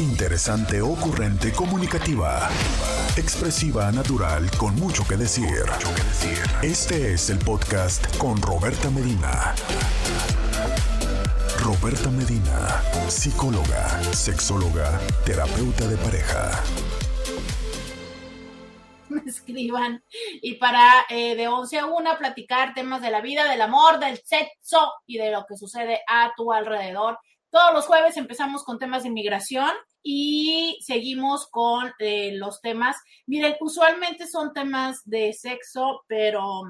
Interesante, ocurrente, comunicativa. Expresiva, natural, con mucho que decir. Este es el podcast con Roberta Medina. Roberta Medina, psicóloga, sexóloga, terapeuta de pareja. Me escriban y para eh, de 11 a 1 platicar temas de la vida, del amor, del sexo y de lo que sucede a tu alrededor. Todos los jueves empezamos con temas de inmigración y seguimos con eh, los temas. Miren, usualmente son temas de sexo, pero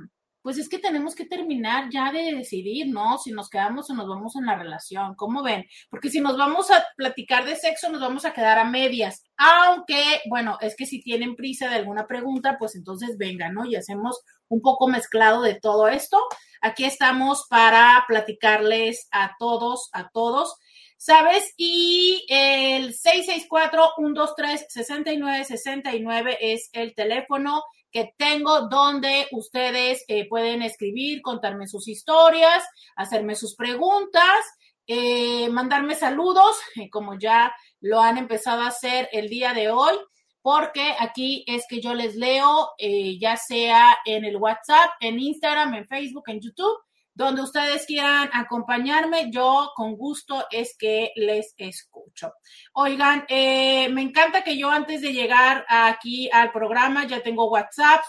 pues es que tenemos que terminar ya de decidir, ¿no? Si nos quedamos o nos vamos en la relación, ¿cómo ven? Porque si nos vamos a platicar de sexo, nos vamos a quedar a medias. Aunque, bueno, es que si tienen prisa de alguna pregunta, pues entonces vengan, ¿no? Y hacemos un poco mezclado de todo esto. Aquí estamos para platicarles a todos, a todos ¿sabes? Y el 664-123-6969 es el teléfono que tengo donde ustedes eh, pueden escribir, contarme sus historias, hacerme sus preguntas, eh, mandarme saludos, eh, como ya lo han empezado a hacer el día de hoy, porque aquí es que yo les leo, ya sea en el WhatsApp, en Instagram, en Facebook, en YouTube donde ustedes quieran acompañarme, yo con gusto es que les escucho. Oigan, eh, me encanta que yo antes de llegar aquí al programa ya tengo WhatsApp,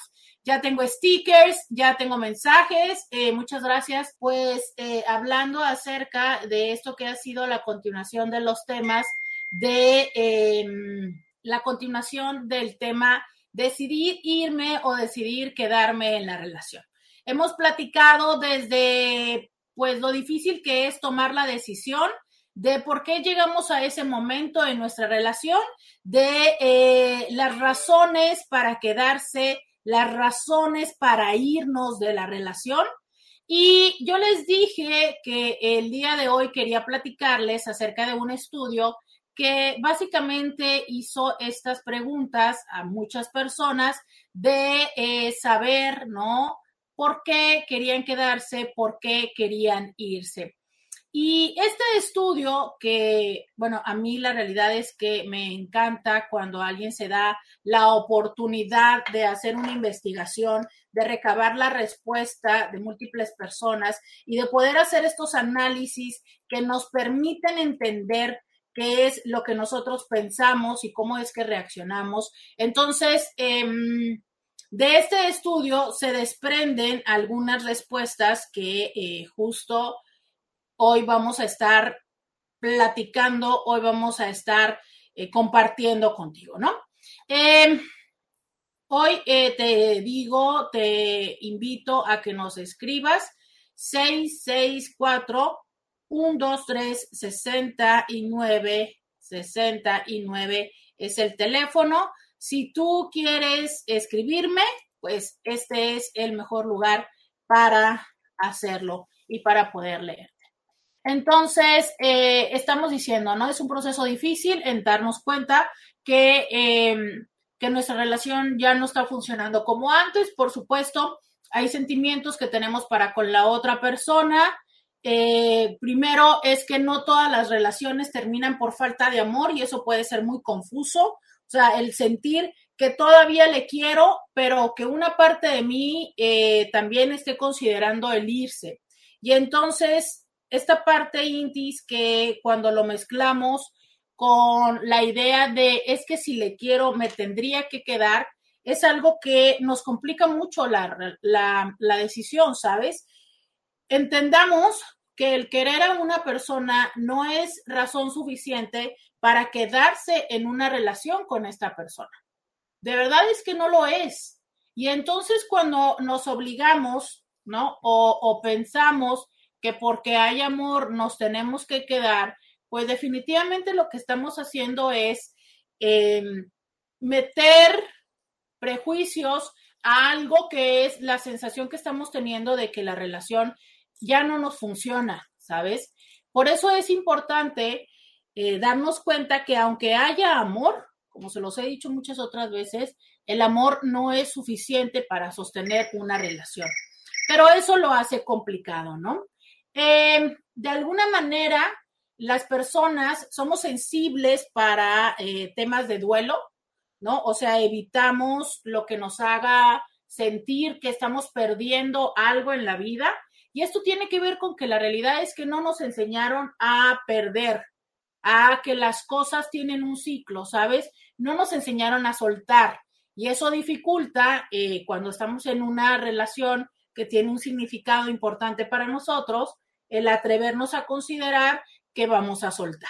ya tengo stickers, ya tengo mensajes. Eh, muchas gracias. Pues eh, hablando acerca de esto que ha sido la continuación de los temas de em, la continuación del tema decidir irme o decidir quedarme en la relación. Hemos platicado desde pues lo difícil que es tomar la decisión de por qué llegamos a ese momento en nuestra relación, de eh, las razones para quedarse, las razones para irnos de la relación. Y yo les dije que el día de hoy quería platicarles acerca de un estudio que básicamente hizo estas preguntas a muchas personas de eh, saber, ¿no? Por qué querían quedarse, por qué querían irse. Y este estudio, que, bueno, a mí la realidad es que me encanta cuando alguien se da la oportunidad de hacer una investigación, de recabar la respuesta de múltiples personas y de poder hacer estos análisis que nos permiten entender qué es lo que nosotros pensamos y cómo es que reaccionamos. Entonces, eh, de este estudio se desprenden algunas respuestas que eh, justo hoy vamos a estar platicando, hoy vamos a estar eh, compartiendo contigo, ¿no? Em, hoy eh, te digo, te invito a que nos escribas 664 123 69 69 es el teléfono. Si tú quieres escribirme, pues este es el mejor lugar para hacerlo y para poder leerte. Entonces, eh, estamos diciendo, ¿no? Es un proceso difícil en darnos cuenta que, em, que nuestra relación ya no está funcionando como antes. Por supuesto, hay sentimientos que tenemos para con la otra persona. Eh, primero es que no todas las relaciones terminan por falta de amor y eso puede ser muy confuso. O sea, el sentir que todavía le quiero, pero que una parte de mí eh, también esté considerando el irse. Y entonces, esta parte intis que cuando lo mezclamos con la idea de es que si le quiero, me tendría que quedar, es algo que nos complica mucho la, la, la decisión, ¿sabes? Entendamos que el querer a una persona no es razón suficiente para quedarse en una relación con esta persona. De verdad es que no lo es. Y entonces cuando nos obligamos, ¿no? O, pensamos que porque hay amor nos tenemos que quedar, pues definitivamente lo que estamos haciendo es em, meter prejuicios a algo que es la sensación que estamos teniendo de que la relación ya no nos funciona, ¿sabes? Por eso es importante eh, darnos cuenta que aunque haya amor, como se los he dicho muchas otras veces, el amor no es suficiente para sostener una relación. Pero eso lo hace complicado, ¿no? Em, de alguna manera, las personas somos sensibles para eh, temas de duelo, ¿no? O sea, evitamos lo que nos haga sentir que estamos perdiendo algo en la vida. Y esto tiene que ver con que la realidad es que no nos enseñaron a perder, a que las cosas tienen un ciclo, ¿sabes? No nos enseñaron a soltar. Y eso dificulta eh, cuando estamos en una relación que tiene un significado importante para nosotros, el atrevernos a considerar que vamos a soltar.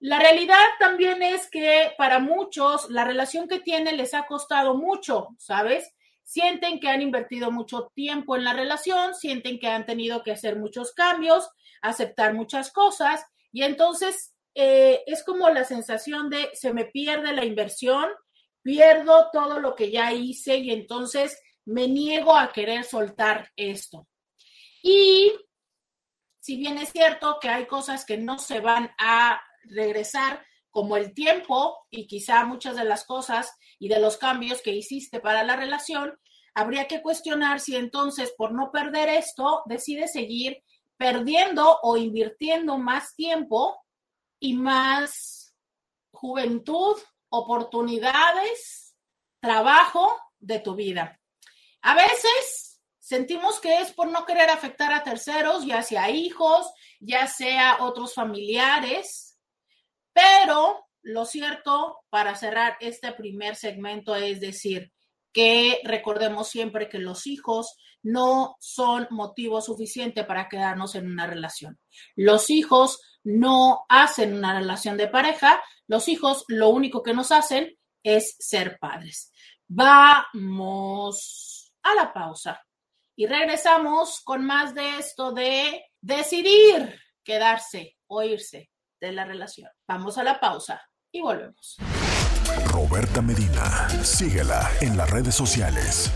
La realidad también es que para muchos la relación que tienen les ha costado mucho, ¿sabes? Sienten que han invertido mucho tiempo en la relación, sienten que han tenido que hacer muchos cambios, aceptar muchas cosas y entonces eh, es como la sensación de se me pierde la inversión, pierdo todo lo que ya hice y entonces me niego a querer soltar esto. Y si bien es cierto que hay cosas que no se van a regresar, como el tiempo y quizá muchas de las cosas y de los cambios que hiciste para la relación, habría que cuestionar si entonces por no perder esto decides seguir perdiendo o invirtiendo más tiempo y más juventud, oportunidades, trabajo de tu vida. A veces sentimos que es por no querer afectar a terceros, ya sea hijos, ya sea otros familiares, pero lo cierto para cerrar este primer segmento es decir que recordemos siempre que los hijos no son motivo suficiente para quedarnos en una relación. Los hijos no hacen una relación de pareja, los hijos lo único que nos hacen es ser padres. Vamos a la pausa. Y regresamos con más de esto de decidir quedarse o irse de la relación. Vamos a la pausa y volvemos. Roberta Medina, síguela en las redes sociales.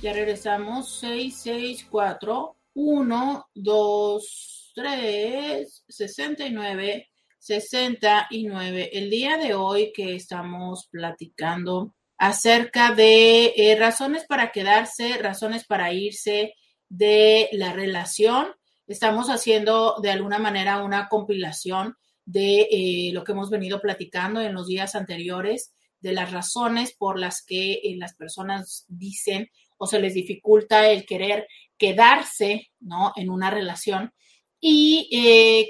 Ya regresamos 664 1 2 3 69 69. El día de hoy que estamos platicando acerca de eh, razones para quedarse, razones para irse de la relación. Estamos haciendo de alguna manera una compilación de eh, lo que hemos venido platicando en los días anteriores, de las razones por las que eh, las personas dicen o se les dificulta el querer quedarse ¿no? en una relación y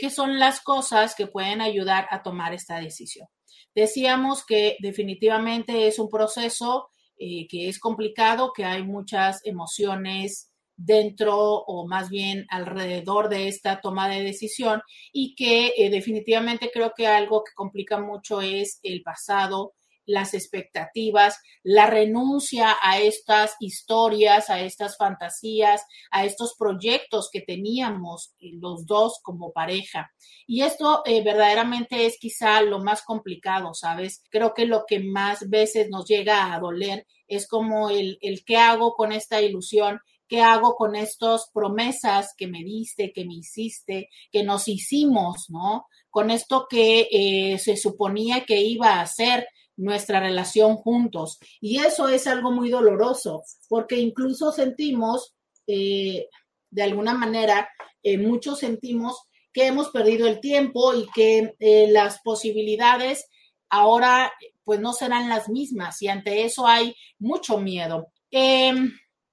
qué son las cosas que pueden ayudar a tomar esta decisión. Decíamos que definitivamente es un proceso eh, que es complicado, que hay muchas emociones dentro o más bien alrededor de esta toma de decisión y que eh, definitivamente creo que algo que complica mucho es el pasado, las expectativas, la renuncia a estas historias, a estas fantasías, a estos proyectos que teníamos eh, los dos como pareja. Y esto eh, verdaderamente es quizá lo más complicado, ¿sabes? Creo que lo que más veces nos llega a doler es como el, el qué hago con esta ilusión, ¿Qué hago con estas promesas que me diste, que me hiciste, que nos hicimos, ¿no? Con esto que eh, se suponía que iba a ser nuestra relación juntos. Y eso es algo muy doloroso, porque incluso sentimos, eh, de alguna manera, eh, muchos sentimos que hemos perdido el tiempo y que las posibilidades ahora pues no serán las mismas y ante eso hay mucho miedo.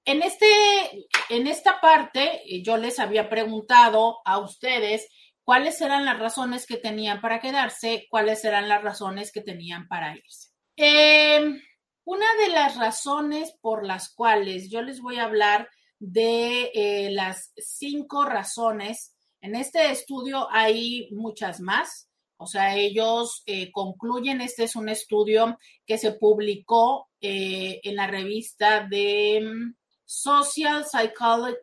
En, este, en esta parte yo les había preguntado a ustedes cuáles eran las razones que tenían para quedarse, cuáles eran las razones que tenían para irse. Em, una de las razones por las cuales yo les voy a hablar de eh, las cinco razones, en este estudio hay muchas más, o sea, ellos eh, concluyen, este es un estudio que se publicó eh, en la revista de mm, Social Psychology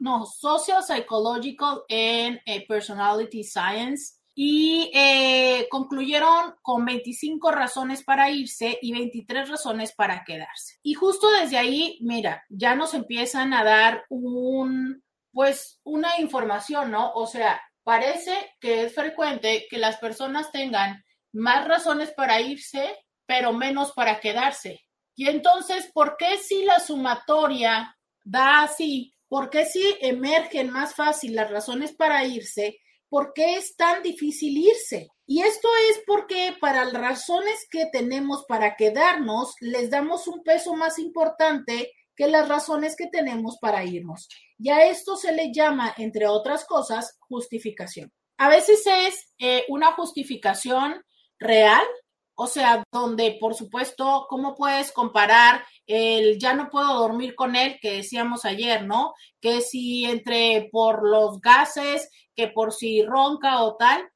no, Social Psychological and eh, Personality Science y eh, concluyeron con 25 razones para irse y 23 razones para quedarse. Y justo desde ahí, mira, ya nos empiezan a dar un, pues, una información, ¿no? O sea, parece que es frecuente que las personas tengan más razones para irse, pero menos para quedarse. Y entonces, ¿por qué si la sumatoria da así ¿Por qué si emergen más fácil las razones para irse? ¿Por qué es tan difícil irse? Y esto es porque para las razones que tenemos para quedarnos, les damos un peso más importante que las razones que tenemos para irnos. Y a esto se le llama, entre otras cosas, justificación. A veces es eh, una justificación real, o sea, donde, por supuesto, ¿cómo puedes comparar el ya no puedo dormir con él que decíamos ayer, ¿no? Que si entre por los gases, que por si ronca o tal,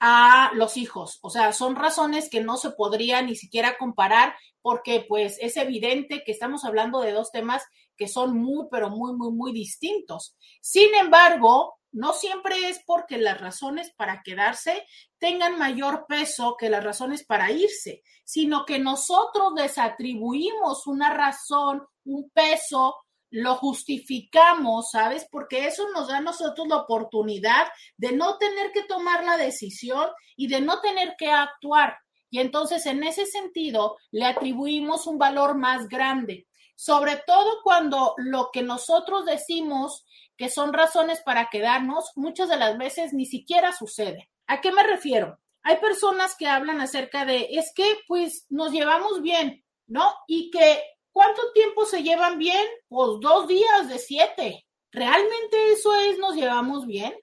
a los hijos. O sea, son razones que no se podría ni siquiera comparar porque pues es evidente que estamos hablando de dos temas que son muy, pero muy, muy, muy distintos. Sin embargo, no siempre es porque las razones para quedarse tengan mayor peso que las razones para irse, sino que nosotros les atribuimos una razón, un peso, lo justificamos, ¿sabes? Porque eso nos da a nosotros la oportunidad de no tener que tomar la decisión y de no tener que actuar. Y entonces en ese sentido le atribuimos un valor más grande, sobre todo cuando lo que nosotros decimos que son razones para quedarnos, muchas de las veces ni siquiera sucede. ¿A qué me refiero? Hay personas que hablan acerca de, es que pues nos llevamos bien, ¿no? Y que, ¿cuánto tiempo se llevan bien? Pues dos días de siete. ¿Realmente eso es, nos llevamos bien?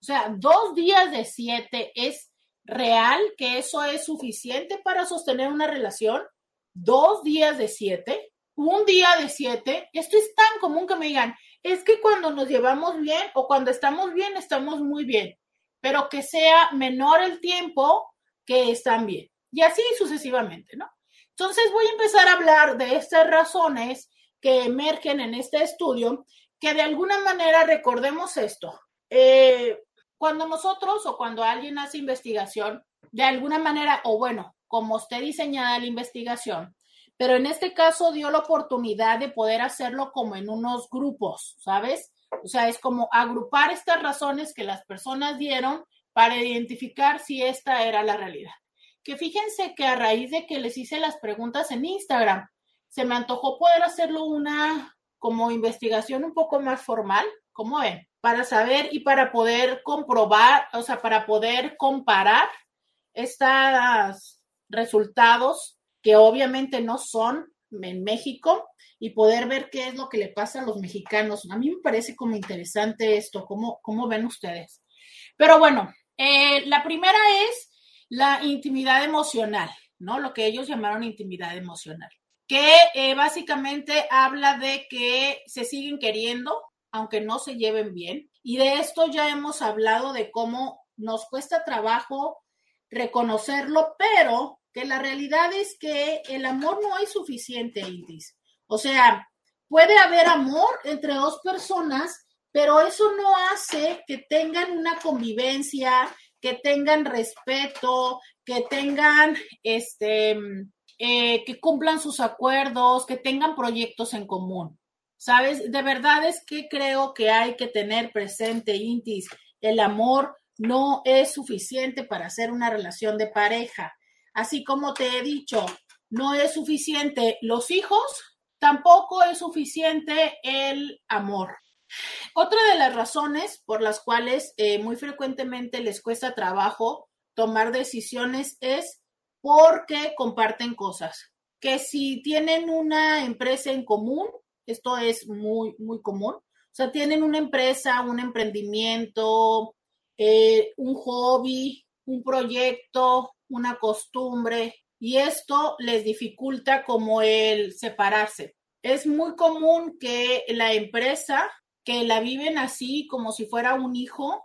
O sea, dos días de siete es real que eso es suficiente para sostener una relación. Dos días de siete, un día de siete. Esto es tan común que me digan, es que cuando nos llevamos bien o cuando estamos bien, estamos muy bien, pero que sea menor el tiempo que están bien. Y así sucesivamente, ¿no? Entonces voy a empezar a hablar de estas razones que emergen en este estudio, que de alguna manera recordemos esto. Eh, cuando nosotros o cuando alguien hace investigación, de alguna manera, o bueno, como esté diseñada la investigación, pero en este caso dio la oportunidad de poder hacerlo como en unos grupos, ¿sabes? O sea, es como agrupar estas razones que las personas dieron para identificar si esta era la realidad. Que fíjense que a raíz de que les hice las preguntas en Instagram, se me antojó poder hacerlo una como investigación un poco más formal, como ven, para saber y para poder comprobar, o sea, para poder comparar estos resultados que obviamente no son en México y poder ver qué es lo que le pasa a los mexicanos. A mí me parece como interesante esto, ¿cómo, cómo ven ustedes? Pero bueno, eh, la primera es la intimidad emocional, ¿no? Lo que ellos llamaron intimidad emocional, que eh, básicamente habla de que se siguen queriendo, aunque no se lleven bien. Y de esto ya hemos hablado de cómo nos cuesta trabajo reconocerlo, pero que la realidad es que el amor no es suficiente, Iris. O sea, puede haber amor entre dos personas, pero eso no hace que tengan una convivencia, que tengan respeto, que tengan, este, eh, que cumplan sus acuerdos, que tengan proyectos en común. ¿Sabes? De verdad es que creo que hay que tener presente, Intis, el amor no es suficiente para hacer una relación de pareja. Así como te he dicho, no es suficiente los hijos, tampoco es suficiente el amor. Otra de las razones por las cuales eh, muy frecuentemente les cuesta trabajo tomar decisiones es porque comparten cosas. Que si tienen una empresa en común, esto es muy, muy común, o sea, tienen una empresa, un emprendimiento, eh, un hobby, un proyecto, una costumbre y esto les dificulta como el separarse. Es muy común que la empresa que la viven así como si fuera un hijo,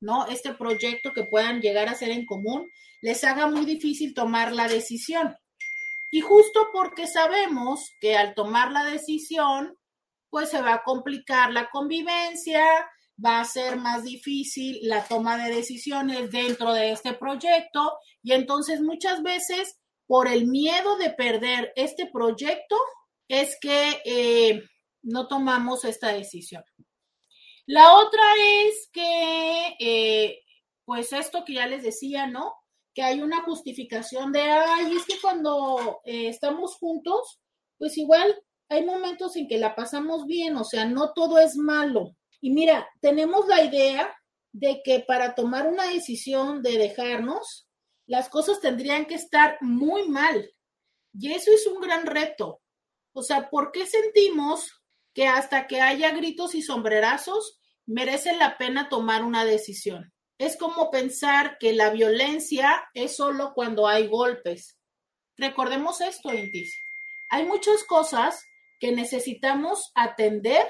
¿no? Este proyecto que puedan llegar a ser en común, les haga muy difícil tomar la decisión. Y justo porque sabemos que al tomar la decisión, pues se va a complicar la convivencia, va a ser más difícil la toma de decisiones dentro de este proyecto y entonces muchas veces por el miedo de perder este proyecto es que eh, no tomamos esta decisión. La otra es que, eh, pues esto que ya les decía, ¿no? Que hay una justificación de, ay, es que cuando eh, estamos juntos, pues igual hay momentos en que la pasamos bien, o sea, no todo es malo. Y mira, tenemos la idea de que para tomar una decisión de dejarnos, las cosas tendrían que estar muy mal. Y eso es un gran reto. O sea, ¿por qué sentimos que hasta que haya gritos y sombrerazos merece la pena tomar una decisión? Es como pensar que la violencia es solo cuando hay golpes. Recordemos esto, Intis. Hay muchas cosas que necesitamos atender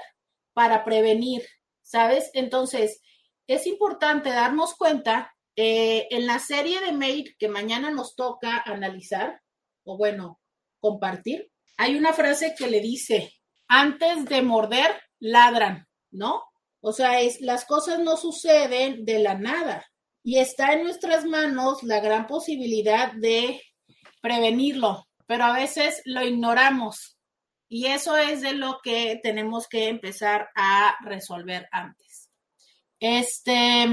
para prevenir, ¿sabes? Entonces, es importante darnos cuenta eh, en la serie de Maid que mañana nos toca analizar, o bueno, compartir, hay una frase que le dice, antes de morder, ladran, ¿no? O sea, es, las cosas no suceden de la nada y está en nuestras manos la gran posibilidad de prevenirlo, pero a veces lo ignoramos y eso es de lo que tenemos que empezar a resolver antes. Este,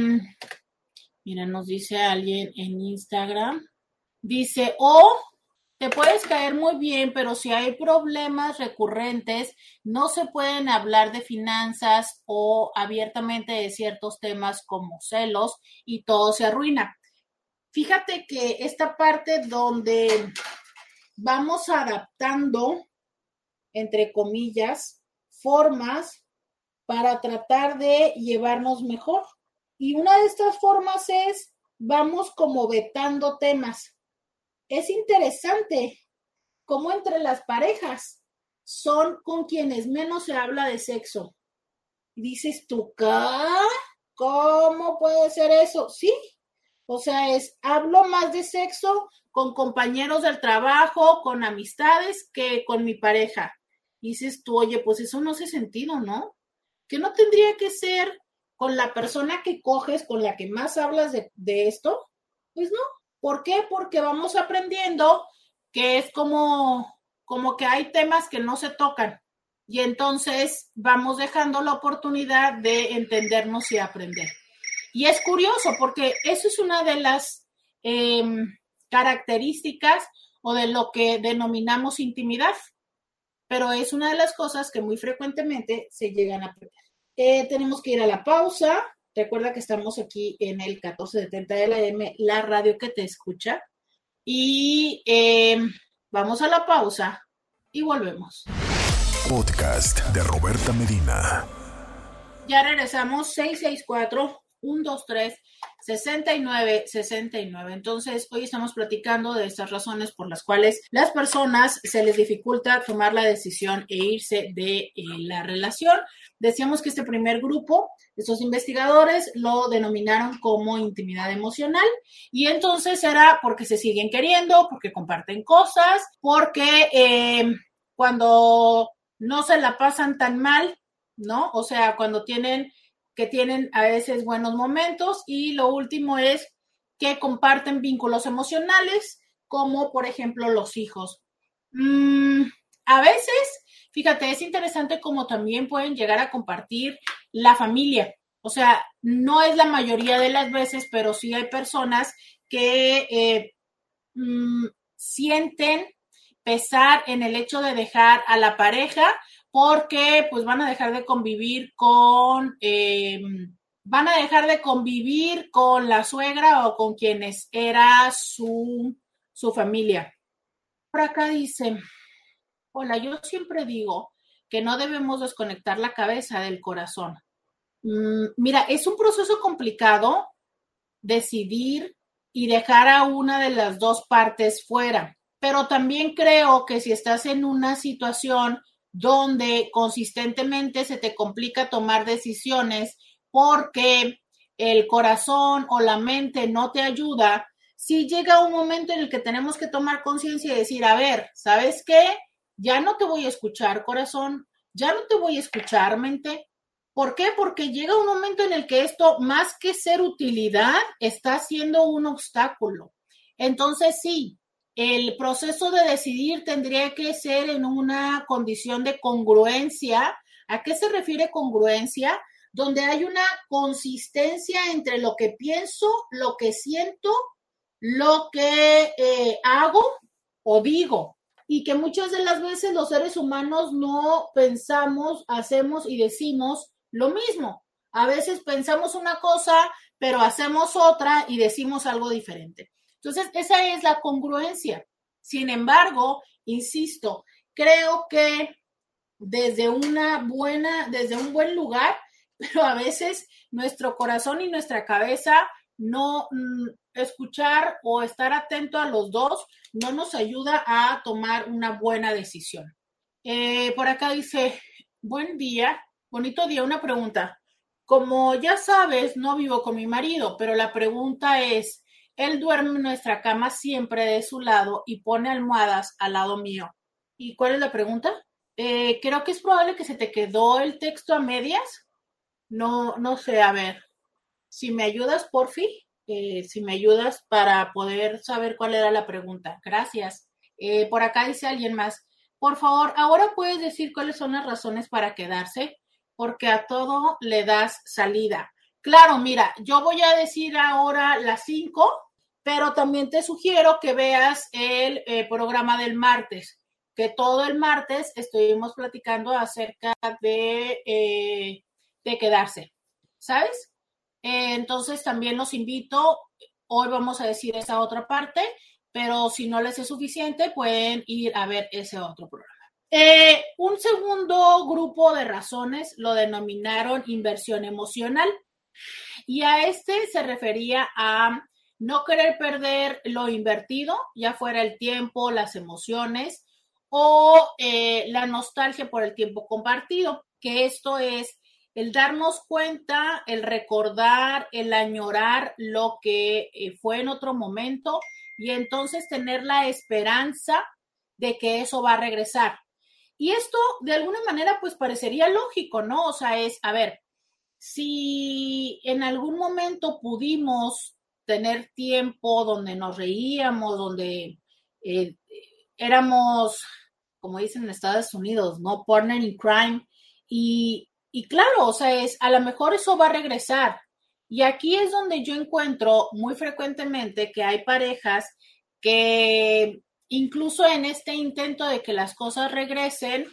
mira, nos dice alguien en Instagram, dice, o te puedes caer muy bien, pero si hay problemas recurrentes, no se pueden hablar de finanzas o abiertamente de ciertos temas como celos y todo se arruina. Fíjate que esta parte donde vamos adaptando, entre comillas, formas para tratar de llevarnos mejor. Y una de estas formas es, vamos como vetando temas es interesante cómo entre las parejas son con quienes menos se habla de sexo. dices tú, ¿cómo puede ser eso? Sí, o sea, es, hablo más de sexo con compañeros del trabajo, con amistades, que con mi pareja. Dices tú, oye, pues eso no hace sentido, ¿no? Que no tendría que ser con la persona que coges, con la que más hablas de, de esto. Pues no, ¿Por qué? Porque vamos aprendiendo que es como, como que hay temas que no se tocan y entonces vamos dejando la oportunidad de entendernos y aprender. Y es curioso porque eso es una de las em, características o de lo que denominamos intimidad, pero es una de las cosas que muy frecuentemente se llegan a perder. Eh, tenemos que ir a la pausa. Recuerda que estamos aquí en el 1470 de la M, la radio que te escucha. Y em, vamos a la pausa y volvemos. Podcast de Roberta Medina. Ya regresamos 664 123 69 69. Entonces, hoy estamos platicando de estas razones por las cuales las personas se les dificulta tomar la decisión e irse de eh, la relación. Decíamos que este primer grupo, estos investigadores, lo denominaron como intimidad emocional y entonces era porque se siguen queriendo, porque comparten cosas, porque eh, cuando no se la pasan tan mal, ¿no? O sea, cuando tienen que tienen a veces buenos momentos y lo último es que comparten vínculos emocionales, como por ejemplo los hijos. Mm, a veces, fíjate, es interesante como también pueden llegar a compartir la familia. O sea, no es la mayoría de las veces, pero sí hay personas que eh, mm, sienten pesar en el hecho de dejar a la pareja porque pues van a dejar de convivir con, eh, van a dejar de convivir con la suegra o con quienes era su, su familia. Por acá dice, hola, yo siempre digo que no debemos desconectar la cabeza del corazón. Mm, mira, es un proceso complicado decidir y dejar a una de las dos partes fuera, pero también creo que si estás en una situación donde consistentemente se te complica tomar decisiones porque el corazón o la mente no te ayuda, si llega un momento en el que tenemos que tomar conciencia y decir, a ver, ¿sabes qué? Ya no te voy a escuchar, corazón, ya no te voy a escuchar, mente. ¿Por qué? Porque llega un momento en el que esto, más que ser utilidad, está siendo un obstáculo. Entonces, sí, el proceso de decidir tendría que ser en una condición de congruencia. ¿A qué se refiere congruencia? Donde hay una consistencia entre lo que pienso, lo que siento, lo que eh, hago o digo. y que muchas de las veces los seres humanos no pensamos, hacemos y decimos lo mismo. A veces pensamos una cosa, pero hacemos otra y decimos algo diferente. Entonces, esa es la congruencia. Sin embargo, insisto, creo que desde una buena, desde un buen lugar, pero a veces nuestro corazón y nuestra cabeza no mm, escuchar o estar atento a los dos no nos ayuda a tomar una buena decisión. Eh, por acá dice, buen día, bonito día, una pregunta. Como ya sabes, no vivo con mi marido, pero la pregunta es, él duerme en nuestra cama siempre de su lado y pone almohadas al lado mío. ¿Y cuál es la pregunta? Eh, creo que es probable que se te quedó el texto a medias. No, no sé, a ver. Si me ayudas, por fin, eh, si me ayudas para poder saber cuál era la pregunta. Gracias. Eh, por acá dice alguien más. Por favor, ahora puedes decir cuáles son las razones para quedarse porque a todo le das salida. Claro, mira, yo voy a decir ahora las cinco, pero también te sugiero que veas el eh, programa del martes, que todo el martes estuvimos platicando acerca de, eh, de quedarse, ¿sabes? Eh, entonces también los invito, hoy vamos a decir esa otra parte, pero si no les es suficiente, pueden ir a ver ese otro programa. Un segundo grupo de razones lo denominaron inversión emocional y a este se refería a no querer perder lo invertido, ya fuera el tiempo, las emociones o eh, la nostalgia por el tiempo compartido, que esto es el darnos cuenta, el recordar, el añorar lo que eh, fue en otro momento y entonces tener la esperanza de que eso va a regresar. Y esto de alguna manera pues parecería lógico, ¿no? O sea, es, a ver, si en algún momento pudimos tener tiempo donde nos reíamos, donde eh, éramos, como dicen en Estados Unidos, ¿no? Partner in crime. Y, y claro, o sea, es, a lo mejor eso va a regresar. Y aquí es donde yo encuentro muy frecuentemente que hay parejas que incluso en este intento de que las cosas regresen,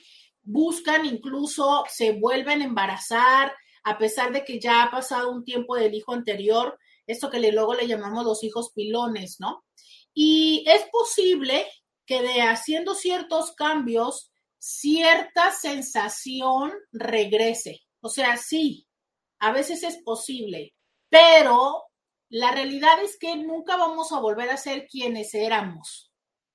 buscan, incluso se vuelven a embarazar, a pesar de que ya ha pasado un tiempo del hijo anterior, esto que luego le llamamos los hijos pilones, ¿no? Y es posible que de haciendo ciertos cambios, cierta sensación regrese. O sea, sí, a veces es posible, pero la realidad es que nunca vamos a volver a ser quienes éramos.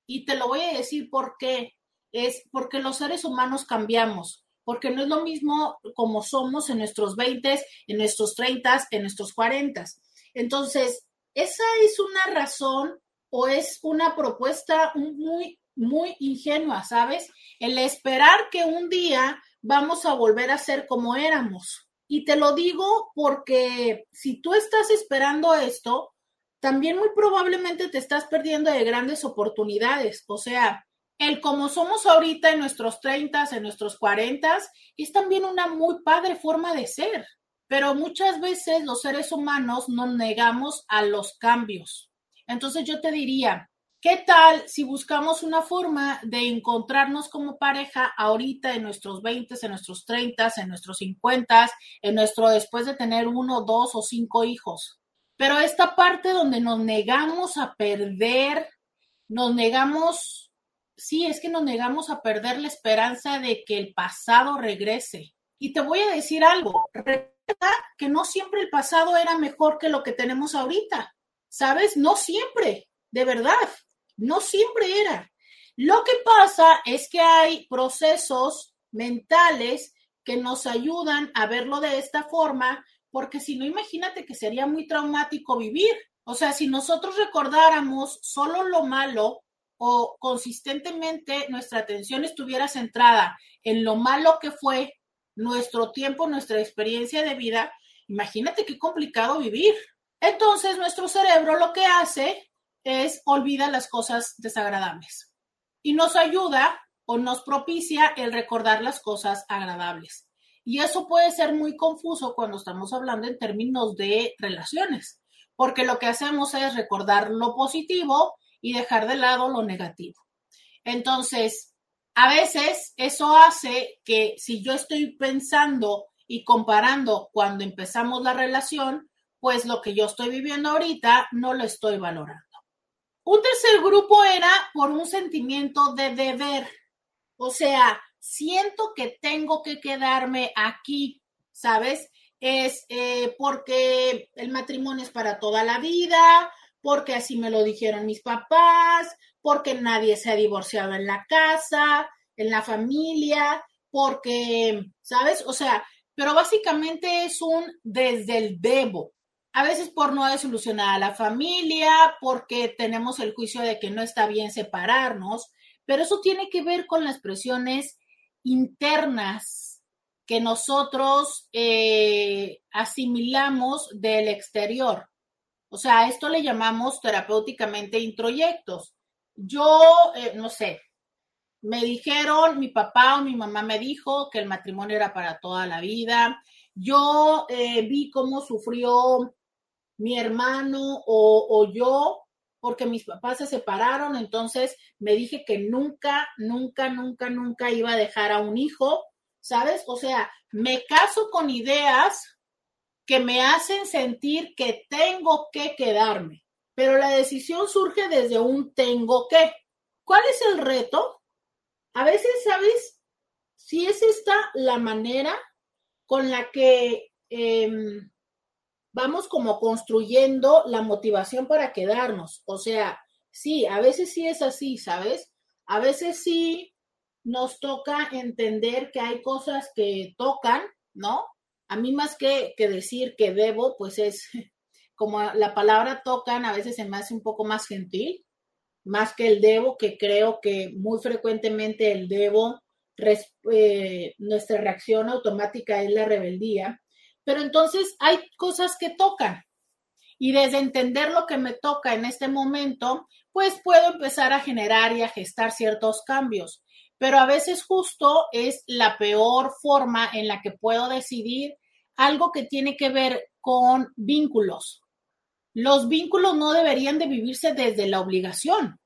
Y te lo voy a decir por qué. Es porque los seres humanos cambiamos, porque no es lo mismo como somos en nuestros 20, en nuestros 30, en nuestros 40. Entonces, esa es una razón o es una propuesta muy, muy ingenua, ¿sabes? El esperar que un día vamos a volver a ser como éramos. Y te lo digo porque si tú estás esperando esto, también muy probablemente te estás perdiendo de grandes oportunidades. O sea, el como somos ahorita en nuestros 30, en nuestros 40, es también una muy padre forma de ser. Pero muchas veces los seres humanos nos negamos a los cambios. Entonces yo te diría, ¿qué tal si buscamos una forma de encontrarnos como pareja ahorita en nuestros 20, en nuestros 30, en nuestros 50, en nuestro después de tener uno, dos o cinco hijos? Pero esta parte donde nos negamos a perder, nos negamos, sí, es que nos negamos a perder la esperanza de que el pasado regrese. Y te voy a decir algo, que no siempre el pasado era mejor que lo que tenemos ahorita, ¿sabes? No siempre, de verdad, no siempre era. Lo que pasa es que hay procesos mentales que nos ayudan a verlo de esta forma porque si no, imagínate que sería muy traumático vivir. O sea, si nosotros recordáramos solo lo malo o consistentemente nuestra atención estuviera centrada en lo malo que fue nuestro tiempo, nuestra experiencia de vida, imagínate qué complicado vivir. Entonces, nuestro cerebro lo que hace es olvida las cosas desagradables y nos ayuda o nos propicia el recordar las cosas agradables. Y eso puede ser muy confuso cuando estamos hablando en términos de relaciones, porque lo que hacemos es recordar lo positivo y dejar de lado lo negativo. Entonces, a veces eso hace que si yo estoy pensando y comparando cuando empezamos la relación, pues lo que yo estoy viviendo ahorita no lo estoy valorando. Un tercer grupo era por un sentimiento de deber. O sea, siento que tengo que quedarme aquí, ¿sabes? Es eh, porque el matrimonio es para toda la vida, porque así me lo dijeron mis papás, porque nadie se ha divorciado en la casa, en la familia, porque, ¿sabes? O sea, pero básicamente es un desde el debo. A veces por no desilusionar a la familia, porque tenemos el juicio de que no está bien separarnos, pero eso tiene que ver con las presiones internas que nosotros eh, asimilamos del exterior. O sea, esto le llamamos terapéuticamente introyectos. Yo, eh, no sé, me dijeron, mi papá o mi mamá me dijo que el matrimonio era para toda la vida. Yo eh, vi cómo sufrió mi hermano o, o yo porque mis papás se separaron, entonces me dije que nunca, nunca, nunca, nunca iba a dejar a un hijo, ¿sabes? O sea, me caso con ideas que me hacen sentir que tengo que quedarme, pero la decisión surge desde un tengo que. ¿Cuál es el reto? A veces, ¿sabes? Si es esta la manera con la que em, vamos como construyendo la motivación para quedarnos. O sea, sí, a veces sí es así, ¿sabes? A veces sí nos toca entender que hay cosas que tocan, ¿no? A mí más que, que decir que debo, pues es como la palabra tocan, a veces se me hace un poco más gentil, más que el debo, que creo que muy frecuentemente el debo, eh, nuestra reacción automática es la rebeldía. Pero entonces hay cosas que tocan. Y desde entender lo que me toca en este momento, pues puedo empezar a generar y a gestar ciertos cambios. Pero a veces justo es la peor forma en la que puedo decidir algo que tiene que ver con vínculos. Los vínculos no deberían de vivirse desde la obligación,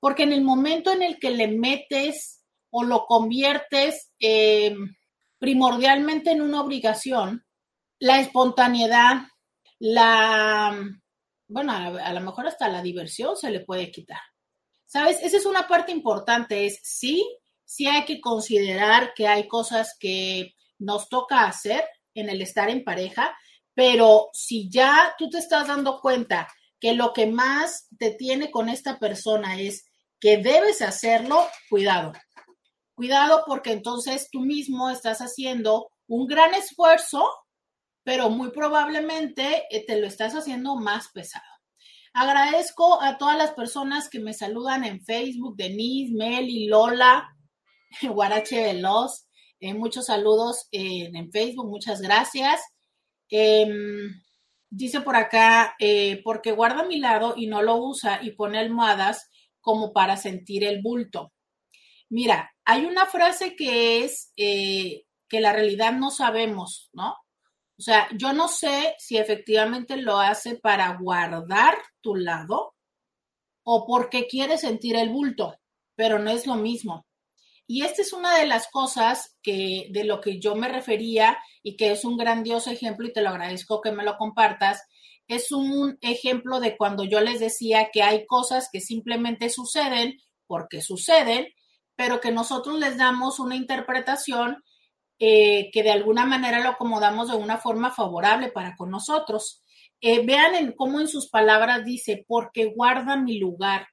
porque en el momento en el que le metes o lo conviertes eh, primordialmente en una obligación, la espontaneidad, la, bueno, a, lo mejor hasta la diversión se le puede quitar. ¿Sabes? Esa es una parte importante, es sí, sí hay que considerar que hay cosas que nos toca hacer en el estar en pareja, pero si ya tú te estás dando cuenta que lo que más te tiene con esta persona es que debes hacerlo, cuidado. Cuidado porque entonces tú mismo estás haciendo un gran esfuerzo pero muy probablemente eh, te lo estás haciendo más pesado. Agradezco a todas las personas que me saludan en Facebook, Denise, Meli, Lola, Guarache Veloz. Eh, muchos saludos en Facebook, muchas gracias. Em, dice por acá, eh, porque guarda mi lado y no lo usa y pone almohadas como para sentir el bulto. Mira, hay una frase que es que la realidad no sabemos, ¿no? O sea, yo no sé si efectivamente lo hace para guardar tu lado o porque quiere sentir el bulto, pero no es lo mismo. Y esta es una de las cosas que de lo que yo me refería y que es un grandioso ejemplo y te lo agradezco que me lo compartas. Es un ejemplo de cuando yo les decía que hay cosas que simplemente suceden porque suceden, pero que nosotros les damos una interpretación eh, que de alguna manera lo acomodamos de una forma favorable para con nosotros. Eh, vean en, cómo en sus palabras dice, porque guarda mi lugar.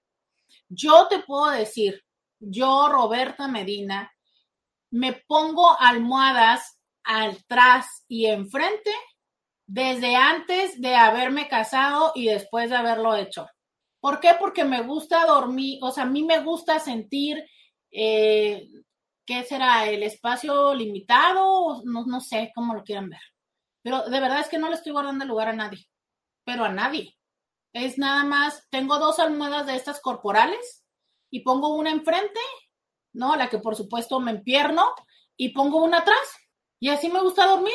Yo te puedo decir, yo, Roberta Medina, me pongo almohadas atrás y enfrente desde antes de haberme casado y después de haberlo hecho. ¿Por qué? Porque me gusta dormir, o sea, a mí me gusta sentir eh, ¿qué será? ¿El espacio limitado? No, no sé cómo lo quieran ver. Pero de verdad es que no le estoy guardando lugar a nadie. Pero a nadie. Es nada más, tengo dos almohadas de estas corporales y pongo una enfrente, ¿no? La que por supuesto me empierno y pongo una atrás. Y así me gusta dormir.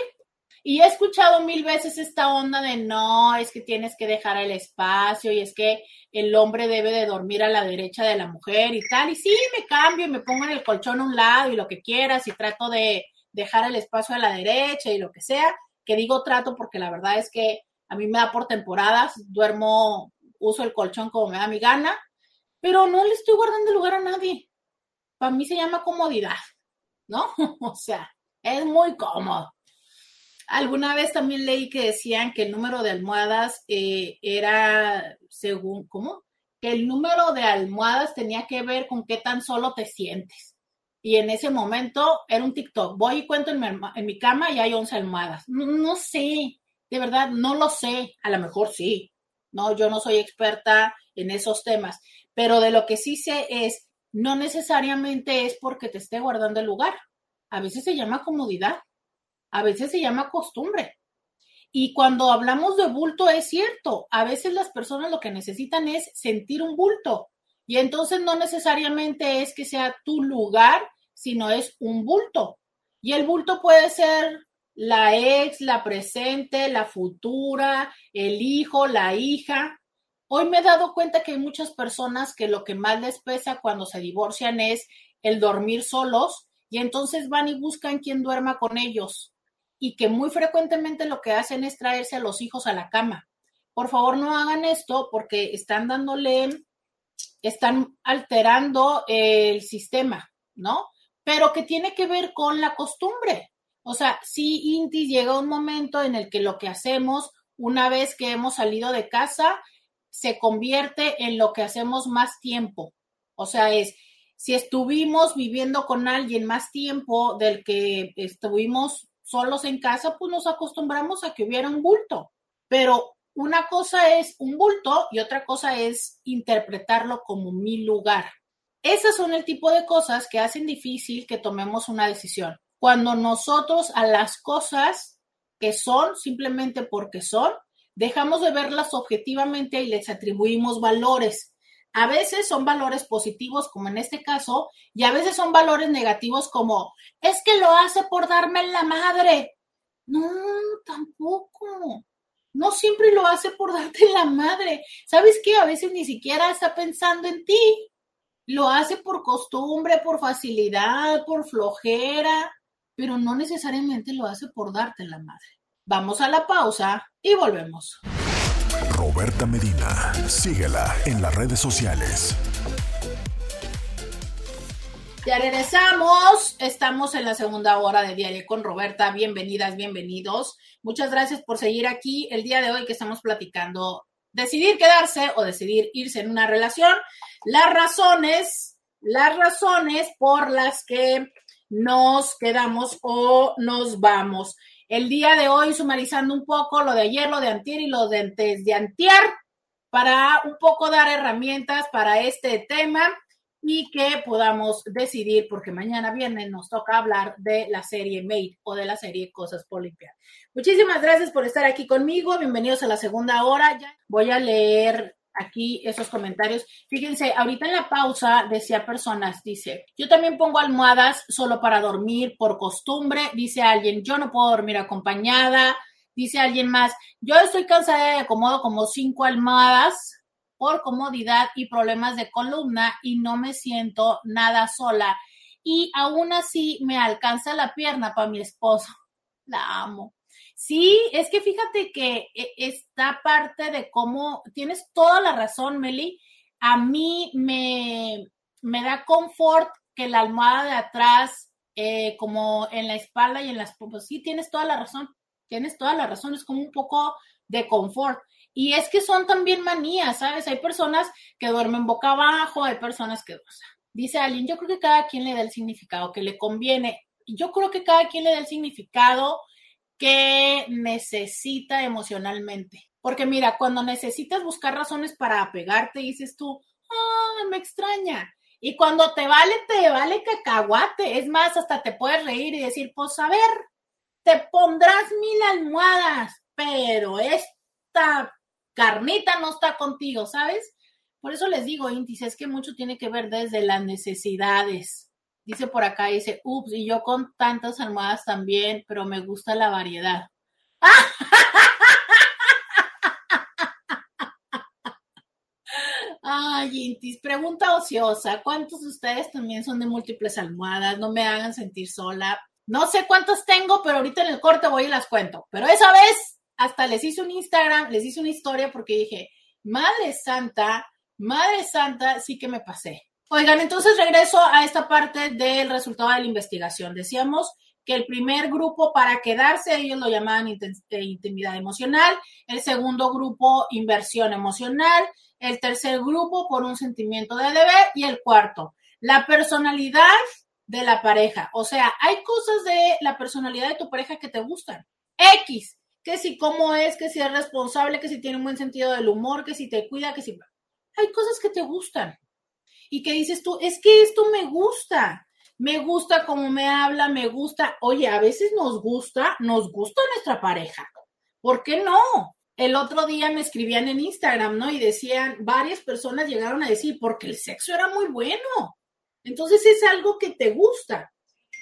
Y he escuchado mil veces esta onda de no, es que tienes que dejar el espacio y es que el hombre debe de dormir a la derecha de la mujer y tal. Y sí, me cambio y me pongo en el colchón a un lado y lo que quieras y trato de dejar el espacio a la derecha y lo que sea, que digo trato porque la verdad es que a mí me da por temporadas, duermo, uso el colchón como me da mi gana, pero no le estoy guardando lugar a nadie. Para mí se llama comodidad, ¿no? o sea, es muy cómodo. Alguna vez también leí que decían que el número de almohadas eh, era según, ¿cómo? Que el número de almohadas tenía que ver con qué tan solo te sientes. Y en ese momento era un TikTok. Voy y cuento en mi, en mi cama y hay 11 almohadas. No, no, sé, de verdad, no lo sé. A lo mejor sí. No, yo no soy experta en esos temas. Pero de lo que sí sé es, no necesariamente es porque te esté guardando el lugar. A veces se llama comodidad a veces se llama costumbre. Y cuando hablamos de bulto es cierto, a veces las personas lo que necesitan es sentir un bulto. Y entonces no necesariamente es que sea tu lugar, sino es un bulto. Y el bulto puede ser la ex, la presente, la futura, el hijo, la hija. Hoy me he dado cuenta que hay muchas personas que lo que más les pesa cuando se divorcian es el dormir solos y entonces van y buscan quien duerma con ellos y que muy frecuentemente lo que hacen es traerse a los hijos a la cama. Por favor, no hagan esto porque están dándole, están alterando el sistema, ¿no? Pero que tiene que ver con la costumbre. O sea, si Inti llega un momento en el que lo que hacemos una vez que hemos salido de casa se convierte en lo que hacemos más tiempo. O sea, es si estuvimos viviendo con alguien más tiempo del que estuvimos solos en casa, pues nos acostumbramos a que hubiera un bulto. Pero una cosa es un bulto y otra cosa es interpretarlo como mi lugar. Esas son el tipo de cosas que hacen difícil que tomemos una decisión. Cuando nosotros a las cosas que son simplemente porque son, dejamos de verlas objetivamente y les atribuimos valores. A veces son valores positivos, como en este caso, y a veces son valores negativos, como es que lo hace por darme la madre. No, tampoco. No siempre lo hace por darte la madre. ¿Sabes qué? A veces ni siquiera está pensando en ti. Lo hace por costumbre, por facilidad, por flojera, pero no necesariamente lo hace por darte la madre. Vamos a la pausa y volvemos. Roberta Medina. Síguela en las redes sociales. Ya regresamos. Estamos en la segunda hora de Diario con Roberta. Bienvenidas, bienvenidos. Muchas gracias por seguir aquí el día de hoy que estamos platicando decidir quedarse o decidir irse en una relación. Las razones, las razones por las que nos quedamos o nos vamos el día de hoy sumarizando un poco lo de ayer, lo de antier y lo de antes de antier para un poco dar herramientas para este tema y que podamos decidir, porque mañana viernes nos toca hablar de la serie Made o de la serie Cosas por limpiar. Muchísimas gracias por estar aquí conmigo. Bienvenidos a la segunda hora. Ya voy a leer aquí esos comentarios. Fíjense, ahorita en la pausa decía personas, dice, yo también pongo almohadas solo para dormir por costumbre, dice alguien, yo no puedo dormir acompañada, dice alguien más, yo estoy cansada de acomodo como cinco almohadas por comodidad y problemas de columna y no me siento nada sola. Y aún así me alcanza la pierna para mi esposo. La amo. Sí, es que fíjate que eh, esta parte de cómo, tienes toda la razón, Meli, a mí me, me da confort que la almohada de atrás, eh, como en la espalda y en las pues sí, tienes toda la razón, tienes toda la razón, es como un poco de confort. Y es que son también manías, ¿sabes? Hay personas que duermen boca abajo, hay personas que, dice alguien, yo creo que cada quien le da el significado que le conviene. Yo creo que cada quien le da el significado que necesita emocionalmente. Porque mira, cuando necesitas buscar razones para apegarte, dices tú, ah, me extraña. Y cuando te vale, te vale cacahuate. Es más, hasta te puedes reír y decir, pues a ver, te pondrás mil almohadas, pero esta carnita no está contigo, ¿sabes? Por eso les digo, Intis, es que mucho tiene que ver desde las necesidades. Dice por acá, dice, ups, y yo con tantas almohadas también, pero me gusta la variedad. Ay, Intis, pregunta ociosa. ¿Cuántos de ustedes también son de múltiples almohadas? No me hagan sentir sola. No sé cuántos tengo, pero ahorita en el corte voy y las cuento. Pero esa vez hasta les hice un Instagram, les hice una historia porque dije, Madre Santa, Madre Santa, sí que me pasé. Oigan, entonces regreso a esta parte del resultado de la investigación. Decíamos que el primer grupo para quedarse, ellos lo llamaban eh, intimidad emocional, el segundo grupo inversión emocional, el tercer grupo por un sentimiento de deber y el cuarto, la personalidad de la pareja. O sea, hay cosas de la personalidad de tu pareja que te gustan. X, que si cómo es, que si es responsable, que si tiene un buen sentido del humor, que si te cuida, que si... Hay cosas que te gustan y que dices tú, es que esto me gusta, me gusta cómo me habla, me gusta. Oye, a veces nos gusta, nos gusta nuestra pareja. ¿Por qué no? El otro día me escribían en Instagram, ¿no? Y decían, varias personas llegaron a decir, porque el sexo era muy bueno. Entonces es algo que te gusta.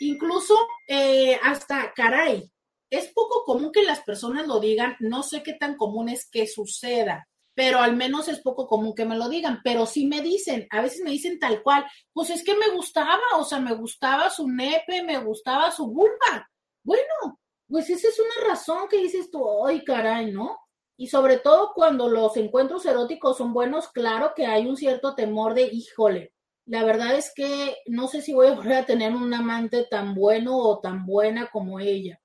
Incluso eh, hasta, caray, es poco común que las personas lo digan, no sé qué tan común es que suceda, pero al menos es poco común que me lo digan, pero sí me dicen, a veces me dicen tal cual, pues es que me gustaba, o sea, me gustaba su nepe, me gustaba su vulva. Bueno, pues esa es una razón que dices tú, ay, caray, ¿no? Y sobre todo cuando los encuentros eróticos son buenos, claro que hay un cierto temor de, híjole, la verdad es que no sé si voy a volver a tener un amante tan bueno o tan buena como ella.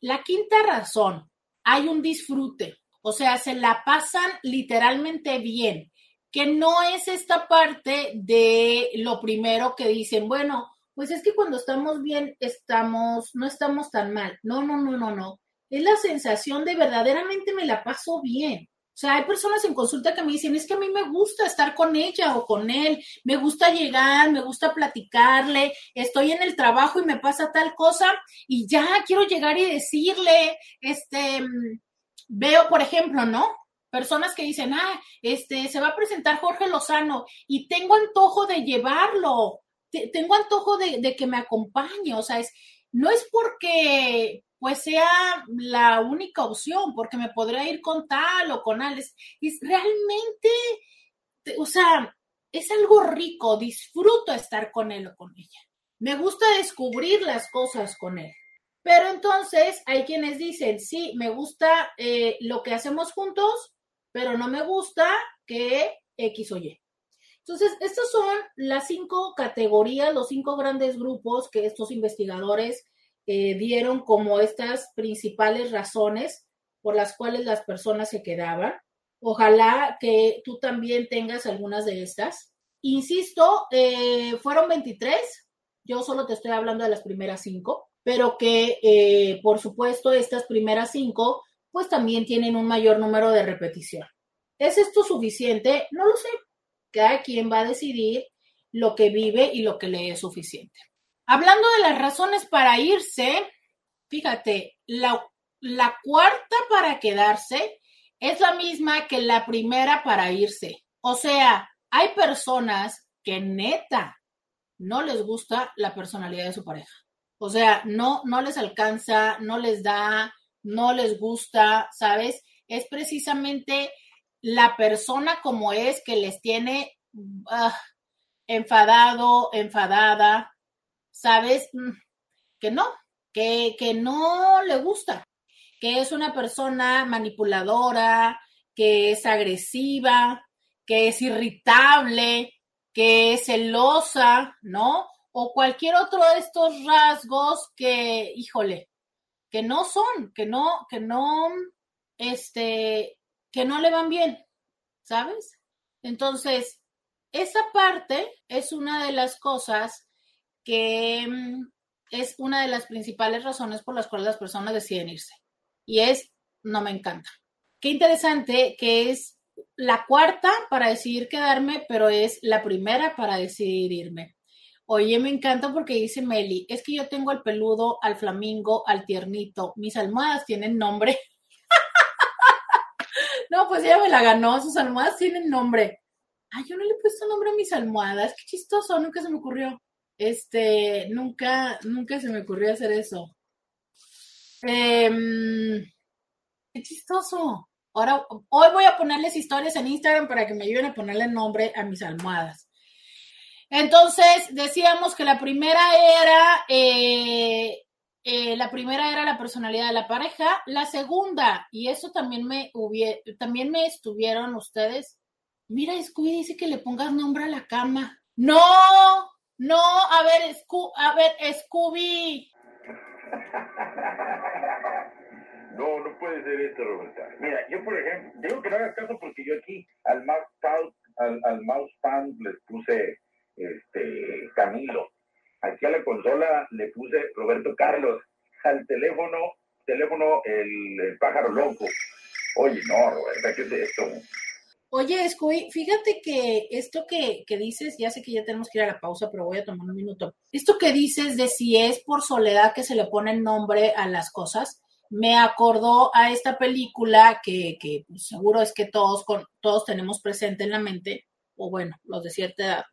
La quinta razón, hay un disfrute, o sea, se la pasan literalmente bien, que no es esta parte de lo primero que dicen, bueno, pues es que cuando estamos bien, estamos, no estamos tan mal. No, no, no, no, no. Es la sensación de verdaderamente me la paso bien. O sea, hay personas en consulta que me dicen, es que a mí me gusta estar con ella o con él, me gusta llegar, me gusta platicarle, estoy en el trabajo y me pasa tal cosa y ya quiero llegar y decirle, este, veo, por ejemplo, ¿no? Personas que dicen, ah, este, se va a presentar Jorge Lozano y tengo antojo de llevarlo, tengo antojo de, de que me acompañe, o sea, es, no es porque pues sea la única opción, porque me podría ir con tal o con tal. Es, realmente, o sea, es algo rico, disfruto estar con él o con ella. Me gusta descubrir las cosas con él. Pero entonces hay quienes dicen, sí, me gusta eh, lo que hacemos juntos, pero no me gusta que X o Y. Entonces, estas son las cinco categorías, los cinco grandes grupos que estos investigadores eh, dieron como estas principales razones por las cuales las personas se quedaban. Ojalá que tú también tengas algunas de estas. Insisto, eh, fueron 23, yo solo te estoy hablando de las primeras cinco, pero que eh, por supuesto estas primeras cinco pues también tienen un mayor número de repetición. ¿Es esto suficiente? No lo sé. Cada quien va a decidir lo que vive y lo que le es suficiente. Hablando de las razones para irse, fíjate, la, la cuarta para quedarse es la misma que la primera para irse. O sea, hay personas que neta no les gusta la personalidad de su pareja. O sea, no, no les alcanza, no les da, no les gusta, ¿sabes? Es precisamente la persona como es que les tiene ah, enfadado, enfadada, sabes mm, que no, que, que no le gusta, que es una persona manipuladora, que es agresiva, que es irritable, que es celosa, ¿no? O cualquier otro de estos rasgos que, híjole, que no son, que no, que no, este, que no le van bien, ¿sabes? Entonces, esa parte es una de las cosas que mm, es una de las principales razones por las cuales las personas deciden irse. Y es, no me encanta. Qué interesante que es la cuarta para decidir quedarme, pero es la primera para decidir irme. Oye, me encanta porque dice Meli, es que yo tengo al peludo, al flamingo, al tiernito. Mis almohadas tienen nombre. no, pues ella me la ganó, sus almohadas tienen nombre. Ay, yo no le he puesto nombre a mis almohadas, qué chistoso, nunca se me ocurrió. Este, nunca, nunca se me ocurrió hacer eso. Em, Qué chistoso. Ahora, hoy voy a ponerles historias en Instagram para que me ayuden a ponerle nombre a mis almohadas. Entonces, decíamos que la primera era, eh, eh, la primera era la personalidad de la pareja. La segunda, y eso también me, también me estuvieron ustedes. Mira, Scooby dice que le pongas nombre a la cama. No, no, a ver, a ver, Scooby. No, no puede ser esto, Roberta. Mira, yo por ejemplo, digo que no hagas caso porque yo aquí al mouse al, al mouse pan les puse este Camilo. Aquí a la consola le puse Roberto Carlos. Al teléfono, teléfono el, pájaro loco. Oye, no, Roberta, ¿qué es esto? Oye, Scooby, fíjate que esto que, que, dices, ya sé que ya tenemos que ir a la pausa, pero voy a tomar un minuto. Esto que dices de si es por soledad que se le pone el nombre a las cosas, me acordó a esta película que, que seguro es que todos, con, todos tenemos presente en la mente, o bueno, los de cierta edad,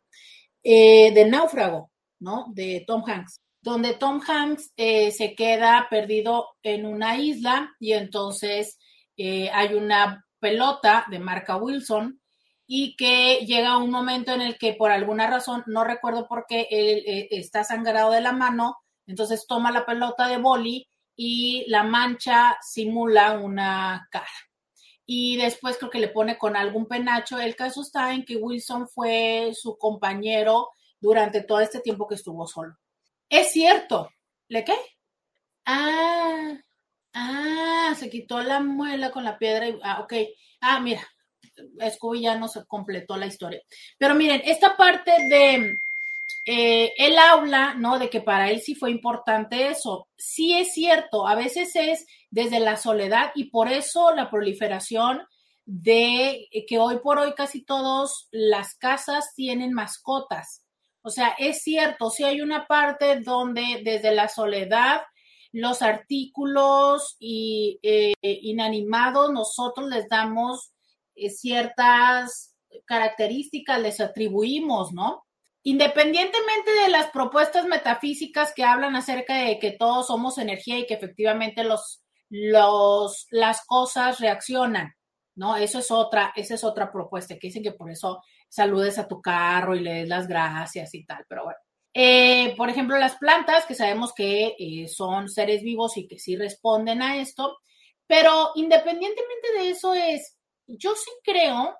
eh, de Náufrago, ¿no? De Tom Hanks, donde Tom Hanks eh, se queda perdido en una isla y entonces eh, hay una pelota de marca Wilson y que llega un momento en el que por alguna razón, no recuerdo por qué, él está sangrado de la mano, entonces toma la pelota de boli y la mancha simula una cara. Y después creo que le pone con algún penacho. El caso está en que Wilson fue su compañero durante todo este tiempo que estuvo solo. Es cierto. ¿Le qué? Ah, ah, se quitó la muela con la piedra. Y, ah, ok. Ah, mira, Scooby ya nos completó la historia. Pero miren, esta parte de eh, él habla, ¿no? De que para él sí fue importante eso. Sí es cierto, a veces es desde la soledad y por eso la proliferación de que hoy por hoy casi todos las casas tienen mascotas. O sea, es cierto, sí hay una parte donde desde la soledad los artículos y, eh, inanimados nosotros les damos eh, ciertas características, les atribuimos, ¿no? Independientemente de las propuestas metafísicas que hablan acerca de que todos somos energía y que efectivamente los, los, las cosas reaccionan, ¿no? Eso es otra, esa es otra propuesta, que dicen que por eso saludes a tu carro y le des las gracias y tal, pero bueno. Eh, por ejemplo, las plantas, que sabemos que eh, son seres vivos y que sí responden a esto, pero independientemente de eso es, yo sí creo,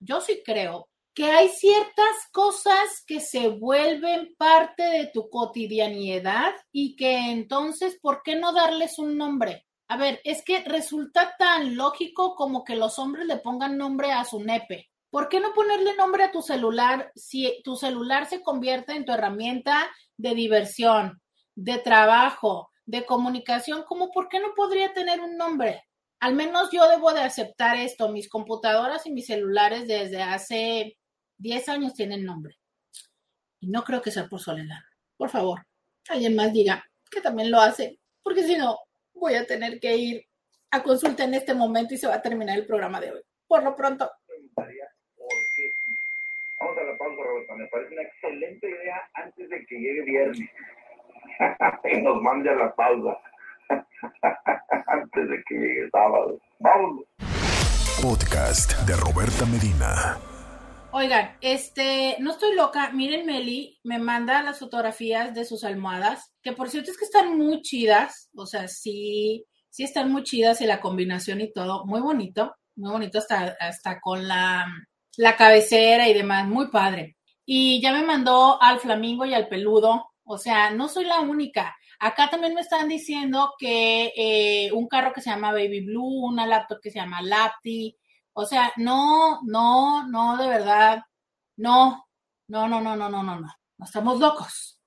yo sí creo que hay ciertas cosas que se vuelven parte de tu cotidianidad y que entonces, ¿por qué no darles un nombre? A ver, es que resulta tan lógico como que los hombres le pongan nombre a su nepe. ¿Por qué no ponerle nombre a tu celular si tu celular se convierte en tu herramienta de diversión, de trabajo, de comunicación? ¿Cómo por qué no podría tener un nombre? Al menos yo debo de aceptar esto. Mis computadoras y mis celulares desde hace 10 años tienen nombre. Y no creo que sea por soledad. Por favor, alguien más diga que también lo hace, porque si no, voy a tener que ir a consulta en este momento y se va a terminar el programa de hoy. Por lo pronto. Vamos a la pausa, Roberto. Me parece una excelente idea antes de que llegue viernes. y nos mande a la pausa. antes de que llegue sábado. Vamos. Podcast de Roberta Medina. Oigan, este, no estoy loca. Miren, Meli me manda las fotografías de sus almohadas, que por cierto es que están muy chidas. O sea, sí, sí están muy chidas y la combinación y todo, muy bonito, muy bonito hasta, hasta con la, la cabecera y demás, muy padre. Y ya me mandó al flamingo y al peludo. O sea, no soy la única. Acá también me están diciendo que eh, un carro que se llama Baby Blue, una laptop que se llama Lapti, o sea, no, no, no, de verdad, no, no, no, no, no, no, no, no, no estamos locos.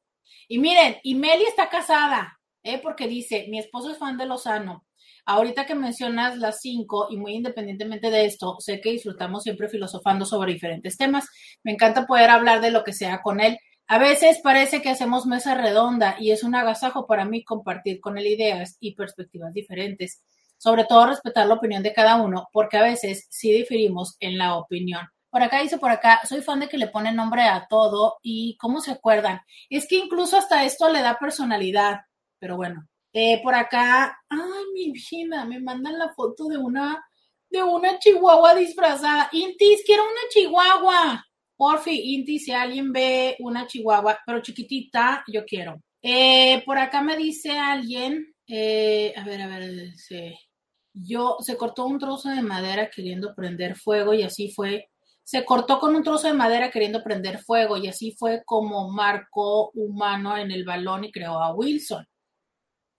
Y miren, y Meli está casada, ¿eh? porque dice, mi esposo es fan de Lozano. Ahorita que mencionas las cinco, y muy independientemente de esto, sé que disfrutamos siempre filosofando sobre diferentes temas. Me encanta poder hablar de lo que sea con él. A veces parece que hacemos mesa redonda y es un agasajo para mí compartir con él ideas y perspectivas diferentes sobre todo respetar la opinión de cada uno, porque a veces sí diferimos en la opinión. Por acá dice por acá, soy fan de que le ponen nombre a todo y cómo se acuerdan. Es que incluso hasta esto le da personalidad, pero bueno, Eh, por acá, ay, mi vida, me mandan la foto de una, de una chihuahua disfrazada. Intis, quiero una chihuahua. Porfi, Intis, si alguien ve una chihuahua, pero chiquitita, yo quiero. Eh, por acá me dice alguien, eh, a ver, a ver, sí. Yo se cortó un trozo de madera queriendo prender fuego y así fue. Se cortó con un trozo de madera queriendo prender fuego y así fue como marcó humano en el balón y creó a Wilson.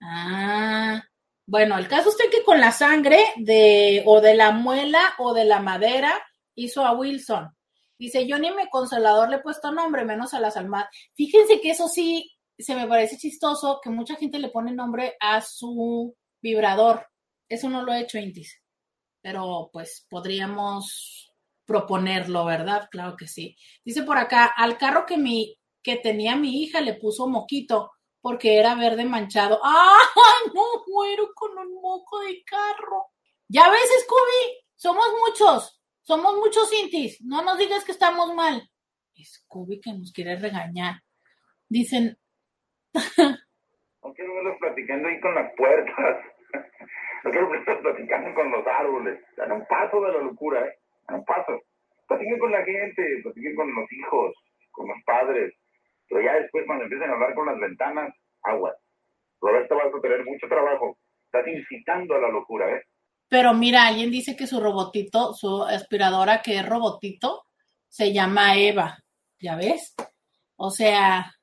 Ah, bueno, el caso es que con la sangre de o de la muela o de la madera hizo a Wilson. Dice, yo ni mi consolador le he puesto nombre, menos a las almas. Fíjense que eso sí se me parece chistoso que mucha gente le pone nombre a su vibrador. Eso no lo he hecho, Intis. Pero pues podríamos proponerlo, ¿verdad? Claro que sí. Dice por acá, al carro que mi que tenía mi hija le puso moquito porque era verde manchado. ¡Ay, no muero con un moco de carro! Ya ves, Scooby, somos muchos, somos muchos intis. No nos digas que estamos mal. Scooby que nos quiere regañar. Dicen. no quiero platicando ahí con las puertas. No quiero verlos platicando con los árboles. Dan un paso de la locura, ¿eh? Dan un paso. Platiquen con la gente, platiquen con los hijos, con los padres pero ya después, cuando empiecen a hablar con las ventanas, agua. Roberto, vas a tener mucho trabajo. Estás incitando a la locura, ¿eh? Pero mira, alguien dice que su robotito, su aspiradora que es robotito, se llama Eva. ¿Ya ves? O sea,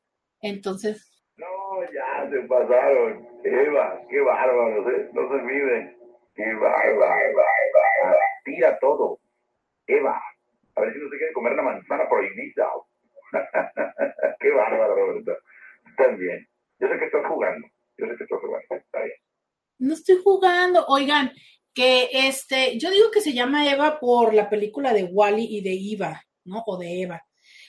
entonces. No, ya se pasaron. Eva, qué bárbaro, ¿eh? No se olviden. Qué bárbaro. Tira todo. Eva. A ver si no se quiere comer la manzana prohibida. Qué bárbaro, Roberto. Bien. Yo sé que estás jugando. Yo sé que estás jugando. Está bien. No estoy jugando. Oigan, que este, yo digo que se llama Eva por la película de Wally y de Eva, ¿no? O de Eva.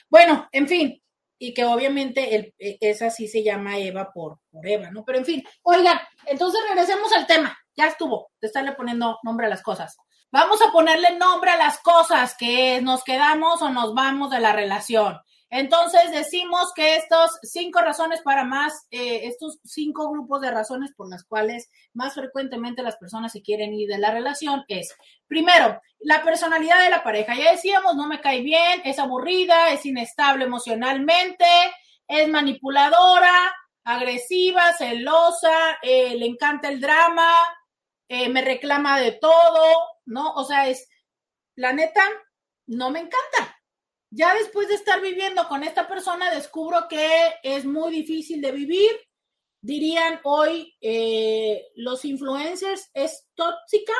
Bueno, en fin, y que obviamente el, e, esa sí se llama Eva por, por Eva, ¿no? Pero en fin, oigan, entonces regresemos al tema. Ya estuvo de estarle poniendo nombre a las cosas. Vamos a ponerle nombre a las cosas que nos quedamos o nos vamos de la relación. Entonces decimos que estos cinco razones para más, eh, estos cinco grupos de razones por las cuales más frecuentemente las personas se quieren ir de la relación es, primero, la personalidad de la pareja. Ya decíamos, no me cae bien, es aburrida, es inestable emocionalmente, es manipuladora, agresiva, celosa, eh, le encanta el drama, eh, me reclama de todo, ¿no? O sea, es, la neta, no me encanta ya después de estar viviendo con esta persona, descubro que es muy difícil de vivir. Dirían hoy eh, los influencers es tóxica,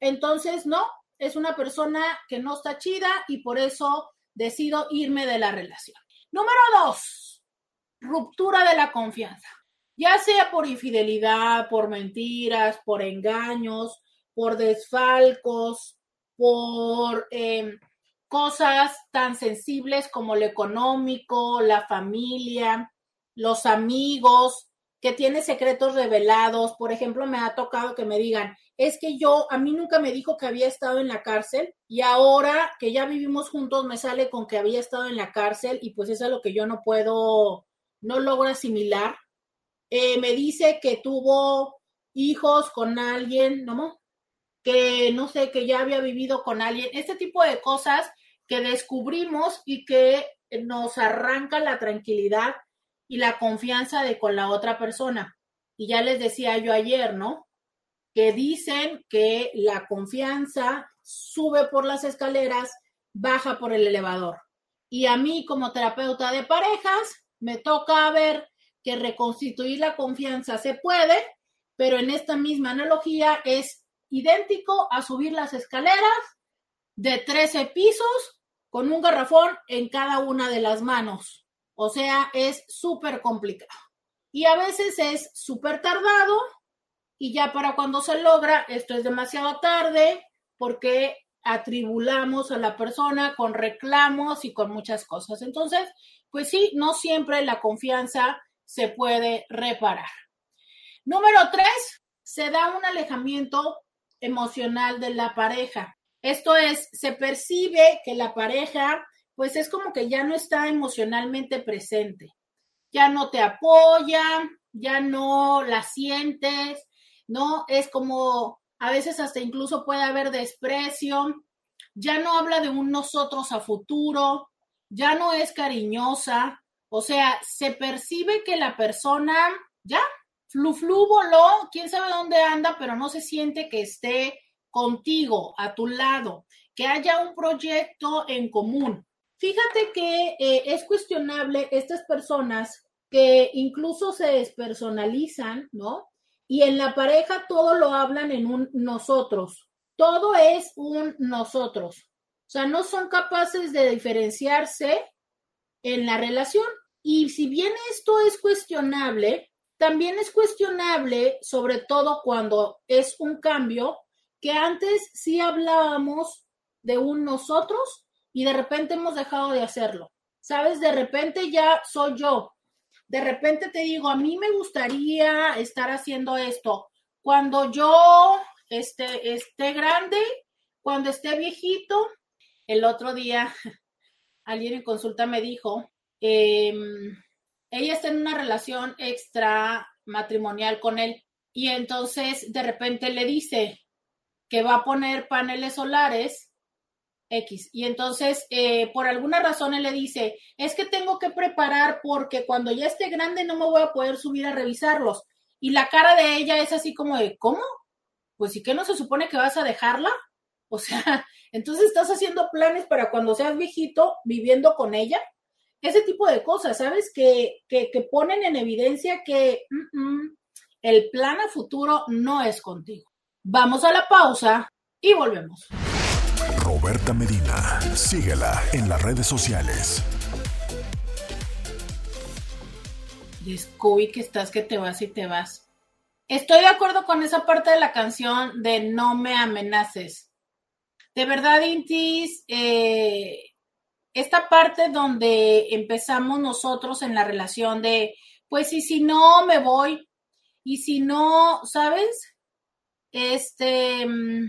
entonces no, es una persona que no está chida y por eso decido irme de la relación. Número dos, ruptura de la confianza, ya sea por infidelidad, por mentiras, por engaños, por desfalcos, por... Eh, cosas tan sensibles como lo económico, la familia, los amigos, que tiene secretos revelados. Por ejemplo, me ha tocado que me digan, es que yo, a mí nunca me dijo que había estado en la cárcel y ahora que ya vivimos juntos me sale con que había estado en la cárcel y pues eso es lo que yo no puedo, no logro asimilar. Eh, me dice que tuvo hijos con alguien, ¿no? Que no sé, que ya había vivido con alguien. Este tipo de cosas que descubrimos y que nos arranca la tranquilidad y la confianza de con la otra persona. Y ya les decía yo ayer, ¿no? Que dicen que la confianza sube por las escaleras, baja por el elevador. Y a mí como terapeuta de parejas, me toca ver que reconstituir la confianza se puede, pero en esta misma analogía es idéntico a subir las escaleras de 13 pisos con un garrafón en cada una de las manos. O sea, es súper complicado. Y a veces es súper tardado y ya para cuando se logra, esto es demasiado tarde porque atribulamos a la persona con reclamos y con muchas cosas. Entonces, pues sí, no siempre la confianza se puede reparar. Número tres, se da un alejamiento emocional de la pareja. Esto es, se percibe que la pareja, pues es como que ya no está emocionalmente presente, ya no te apoya, ya no la sientes, ¿no? Es como a veces hasta incluso puede haber desprecio, ya no habla de un nosotros a futuro, ya no es cariñosa, o sea, se percibe que la persona ya, flu flu voló, quién sabe dónde anda, pero no se siente que esté contigo, a tu lado, que haya un proyecto en común. Fíjate que eh, es cuestionable estas personas que incluso se despersonalizan, ¿no? Y en la pareja todo lo hablan en un nosotros. Todo es un nosotros. O sea, no son capaces de diferenciarse en la relación. Y si bien esto es cuestionable, también es cuestionable, sobre todo cuando es un cambio, que antes sí hablábamos de un nosotros y de repente hemos dejado de hacerlo. ¿Sabes? De repente ya soy yo. De repente te digo, a mí me gustaría estar haciendo esto. Cuando yo esté, esté grande, cuando esté viejito, el otro día alguien en consulta me dijo, em, ella está en una relación extra matrimonial con él y entonces de repente le dice que va a poner paneles solares X. Y entonces, eh, por alguna razón, él le dice, es que tengo que preparar porque cuando ya esté grande no me voy a poder subir a revisarlos. Y la cara de ella es así como de, ¿cómo? Pues sí que no se supone que vas a dejarla. O sea, entonces estás haciendo planes para cuando seas viejito viviendo con ella. Ese tipo de cosas, ¿sabes? Que, que, ponen en evidencia que mm, mm, el plan a futuro no es contigo. Vamos a la pausa y volvemos. Roberta Medina, síguela en las redes sociales. Scooby, que estás que te vas y te vas. Estoy de acuerdo con esa parte de la canción de No me amenaces. De verdad, Intis, eh, esta parte donde empezamos nosotros en la relación de, pues, y si no, me voy, y si no, ¿sabes? Este, mm,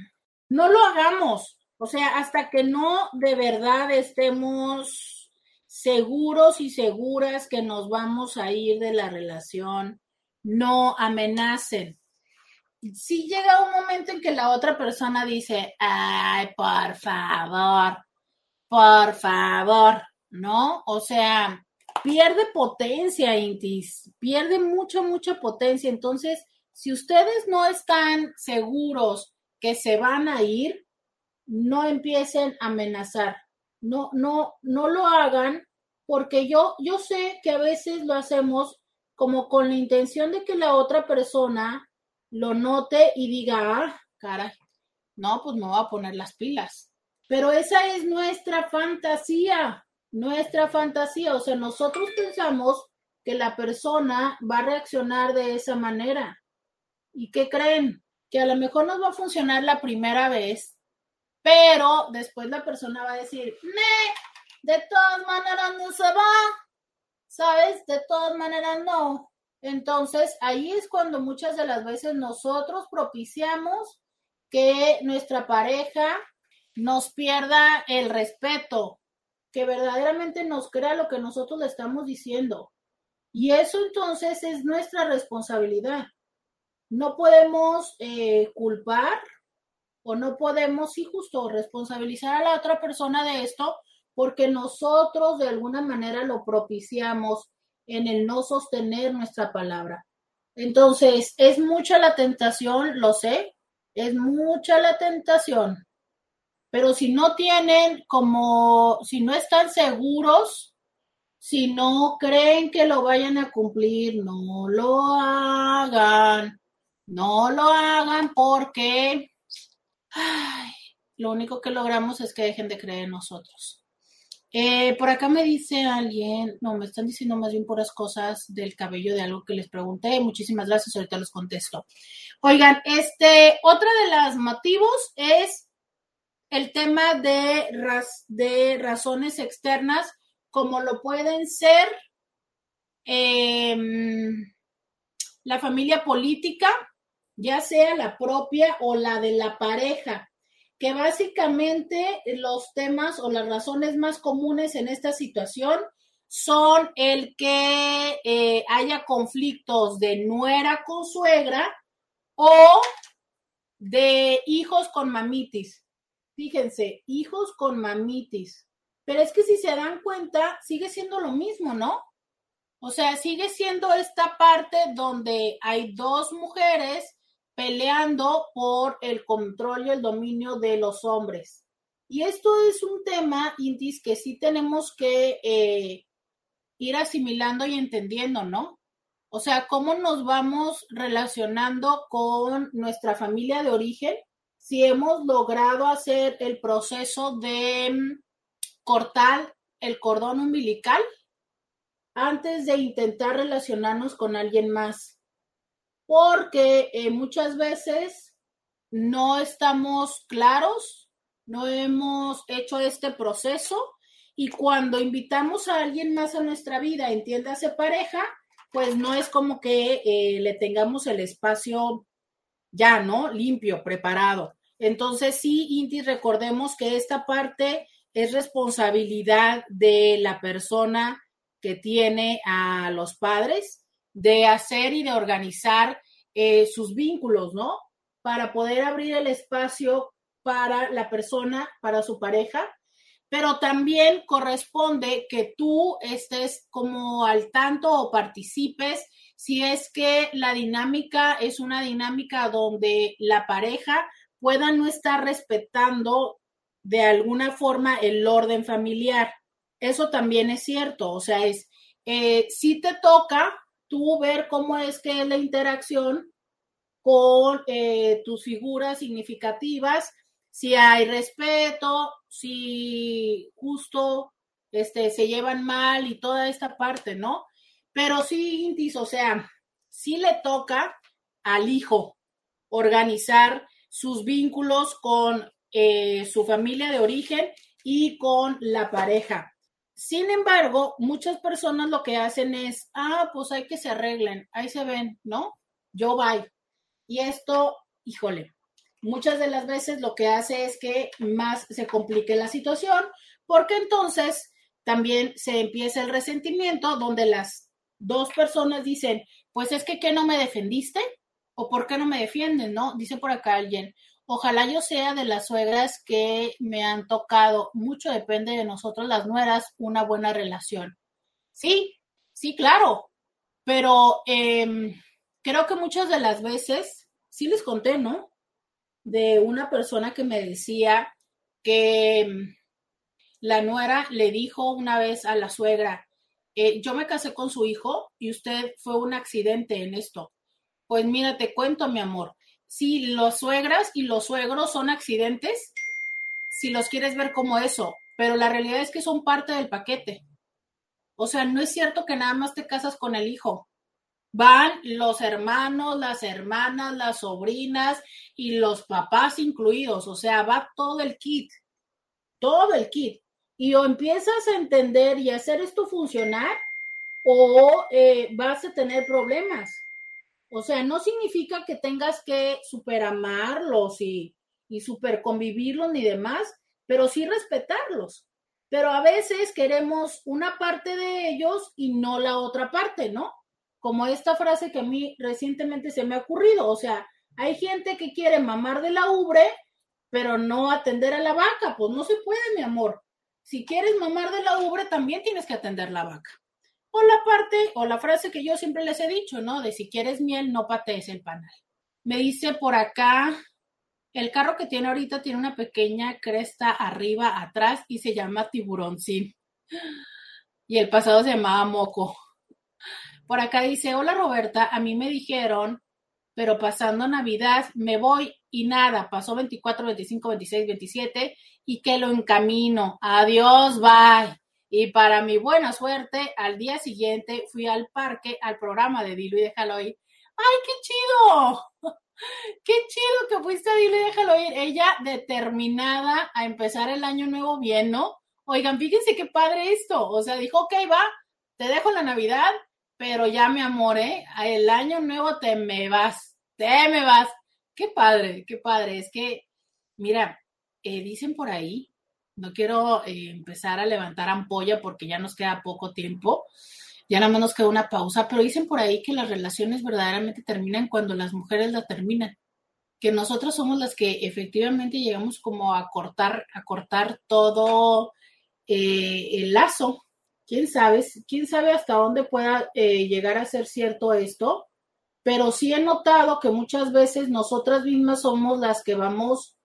no lo hagamos. O sea, hasta que no de verdad estemos seguros y seguras que nos vamos a ir de la relación, no amenacen. Si llega un momento en que la otra persona dice, ay, por favor, por favor, ¿no? O sea, pierde potencia, Intis, pierde mucha, mucha potencia. Entonces, si ustedes no están seguros que se van a ir, no empiecen a amenazar, no, no, no lo hagan, porque yo, yo sé que a veces lo hacemos como con la intención de que la otra persona lo note y diga, ah, caray, no, pues me voy a poner las pilas. Pero esa es nuestra fantasía, nuestra fantasía. O sea, nosotros pensamos que la persona va a reaccionar de esa manera. ¿Y qué creen? Que a lo mejor nos va a funcionar la primera vez, pero después la persona va a decir, me, de todas maneras no se va, ¿sabes? De todas maneras no. Entonces, ahí es cuando muchas de las veces nosotros propiciamos que nuestra pareja nos pierda el respeto, que verdaderamente nos crea lo que nosotros le estamos diciendo. Y eso entonces es nuestra responsabilidad. No podemos eh, culpar o no podemos, sí, justo responsabilizar a la otra persona de esto porque nosotros de alguna manera lo propiciamos en el no sostener nuestra palabra. Entonces, es mucha la tentación, lo sé, es mucha la tentación, pero si no tienen como, si no están seguros, si no creen que lo vayan a cumplir, no lo hagan, no lo hagan porque Ay, lo único que logramos es que dejen de creer en nosotros. Eh, por acá me dice alguien, no, me están diciendo más bien puras cosas del cabello de algo que les pregunté. Muchísimas gracias, ahorita les contesto. Oigan, este, otra de los motivos es el tema de, de razones externas, como lo pueden ser em, la familia política, ya sea la propia o la de la pareja, que básicamente los temas o las razones más comunes en esta situación son el que eh, haya conflictos de nuera con suegra o de hijos con mamitis. Fíjense, hijos con mamitis. Pero es que si se dan cuenta, sigue siendo lo mismo, ¿no? O sea, sigue siendo esta parte donde hay dos mujeres peleando por el control y el dominio de los hombres. Y esto es un tema, Intis, que sí tenemos que eh, ir asimilando y entendiendo, ¿no? O sea, cómo nos vamos relacionando con nuestra familia de origen, si hemos logrado hacer el proceso de mm, cortar el cordón umbilical antes de intentar relacionarnos con alguien más. Porque eh, muchas veces no estamos claros, no hemos hecho este proceso y cuando invitamos a alguien más a nuestra vida, entiéndase pareja, pues no es como que eh, le tengamos el espacio ya, ¿no? Limpio, preparado. Entonces, sí, Inti, recordemos que esta parte es responsabilidad de la persona que tiene a los padres de hacer y de organizar eh, sus vínculos, ¿no? Para poder abrir el espacio para la persona, para su pareja, pero también corresponde que tú estés como al tanto o participes si es que la dinámica es una dinámica donde la pareja pueda no estar respetando de alguna forma el orden familiar. Eso también es cierto, o sea, es, eh, si te toca tú ver cómo es que es la interacción con eh, tus figuras significativas, si hay respeto, si justo este, se llevan mal y toda esta parte, ¿no? Pero sí, Intis, o sea, sí le toca al hijo organizar sus vínculos con eh, su familia de origen y con la pareja. Sin embargo, muchas personas lo que hacen es, ah, pues hay que se arreglen, ahí se ven, ¿no? Yo voy. Y esto, híjole, muchas de las veces lo que hace es que más se complique la situación, porque entonces también se empieza el resentimiento donde las dos personas dicen, pues es que ¿qué no me defendiste? ¿O por qué no me defienden? ¿No? Dice por acá alguien, ojalá yo sea de las suegras que me han tocado, mucho depende de nosotros las nueras, una buena relación. Sí, sí, claro, pero em, creo que muchas de las veces, sí les conté, ¿no? de una persona que me decía que mm, la nuera le dijo una vez a la suegra, eh, yo me casé con su hijo y usted fue un accidente en esto. Pues mira, te cuento, mi amor, si los suegras y los suegros son accidentes, si los quieres ver como eso, pero la realidad es que son parte del paquete. O sea, no es cierto que nada más te casas con el hijo van los hermanos, las hermanas, las sobrinas y los papás incluidos, o sea, va todo el kit, todo el kit. Y o empiezas a entender y hacer esto funcionar o eh, vas a tener problemas. O sea, no significa que tengas que superamarlos y, y super convivirlos ni demás, pero sí respetarlos. Pero a veces queremos una parte de ellos y no la otra parte, ¿no? como esta frase que a mí recientemente se me ha ocurrido, o sea, hay gente que quiere mamar de la ubre, pero no atender a la vaca, pues no se puede, mi amor. Si quieres mamar de la ubre, también tienes que atender la vaca. O la parte, o la frase que yo siempre les he dicho, ¿no? De si quieres miel, no patees el panal. Me dice por acá, el carro que tiene ahorita tiene una pequeña cresta arriba, atrás, y se llama tiburoncín. Y el pasado se llamaba moco. Por acá dice, hola Roberta, a mí me dijeron, pero pasando Navidad me voy y nada, pasó 24, 25, 26, 27 y que lo encamino. Adiós, bye. Y para mi buena suerte, al día siguiente fui al parque, al programa de Dilo y Déjalo ir. ¡Ay, qué chido! ¡Qué chido que fuiste a Dilo y Déjalo ir! Ella determinada a empezar el año nuevo bien, ¿no? Oigan, fíjense qué padre esto. O sea, dijo, ok, va, te dejo la Navidad, pero ya mi amor, ¿eh? El año nuevo te me vas, te me vas. Qué padre, qué padre. Es que, mira, eh, dicen por ahí no quiero eh, empezar a levantar ampolla porque ya nos queda poco tiempo, ya nada más nos queda una pausa, pero dicen por ahí que las relaciones verdaderamente terminan cuando las mujeres la terminan, que nosotros somos las que efectivamente llegamos como a cortar, a cortar todo eh, el lazo. ¿Quién sabe? ¿Quién sabe hasta dónde pueda eh, llegar a ser cierto esto? Pero sí he notado que muchas veces nosotras mismas somos las que vamos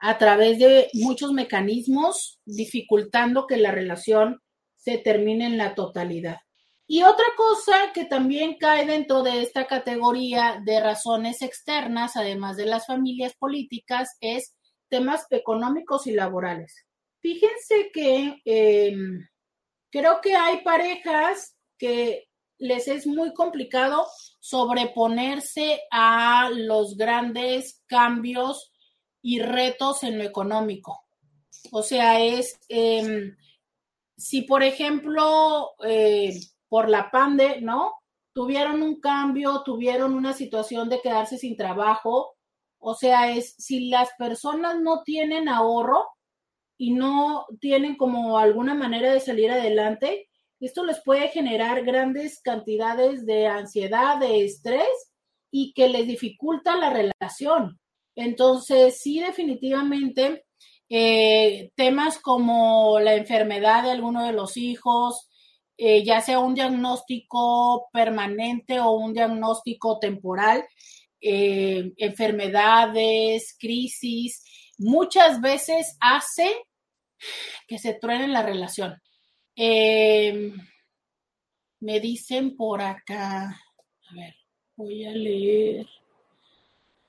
a través de muchos mecanismos dificultando que la relación se termine en la totalidad. Y otra cosa que también cae dentro de esta categoría de razones externas, además de las familias políticas, es temas económicos y laborales. Fíjense que em, creo que hay parejas que les es muy complicado sobreponerse a los grandes cambios y retos en lo económico. O sea, es, em, si por ejemplo, eh, por la pandemia, ¿no? Tuvieron un cambio, tuvieron una situación de quedarse sin trabajo. O sea, es, si las personas no tienen ahorro y no tienen como alguna manera de salir adelante, esto les puede generar grandes cantidades de ansiedad, de estrés y que les dificulta la relación. Entonces, sí, definitivamente, eh, temas como la enfermedad de alguno de los hijos, eh, ya sea un diagnóstico permanente o un diagnóstico temporal, eh, enfermedades, crisis, muchas veces hace que se truene la relación. me dicen por acá, a ver, voy a leer.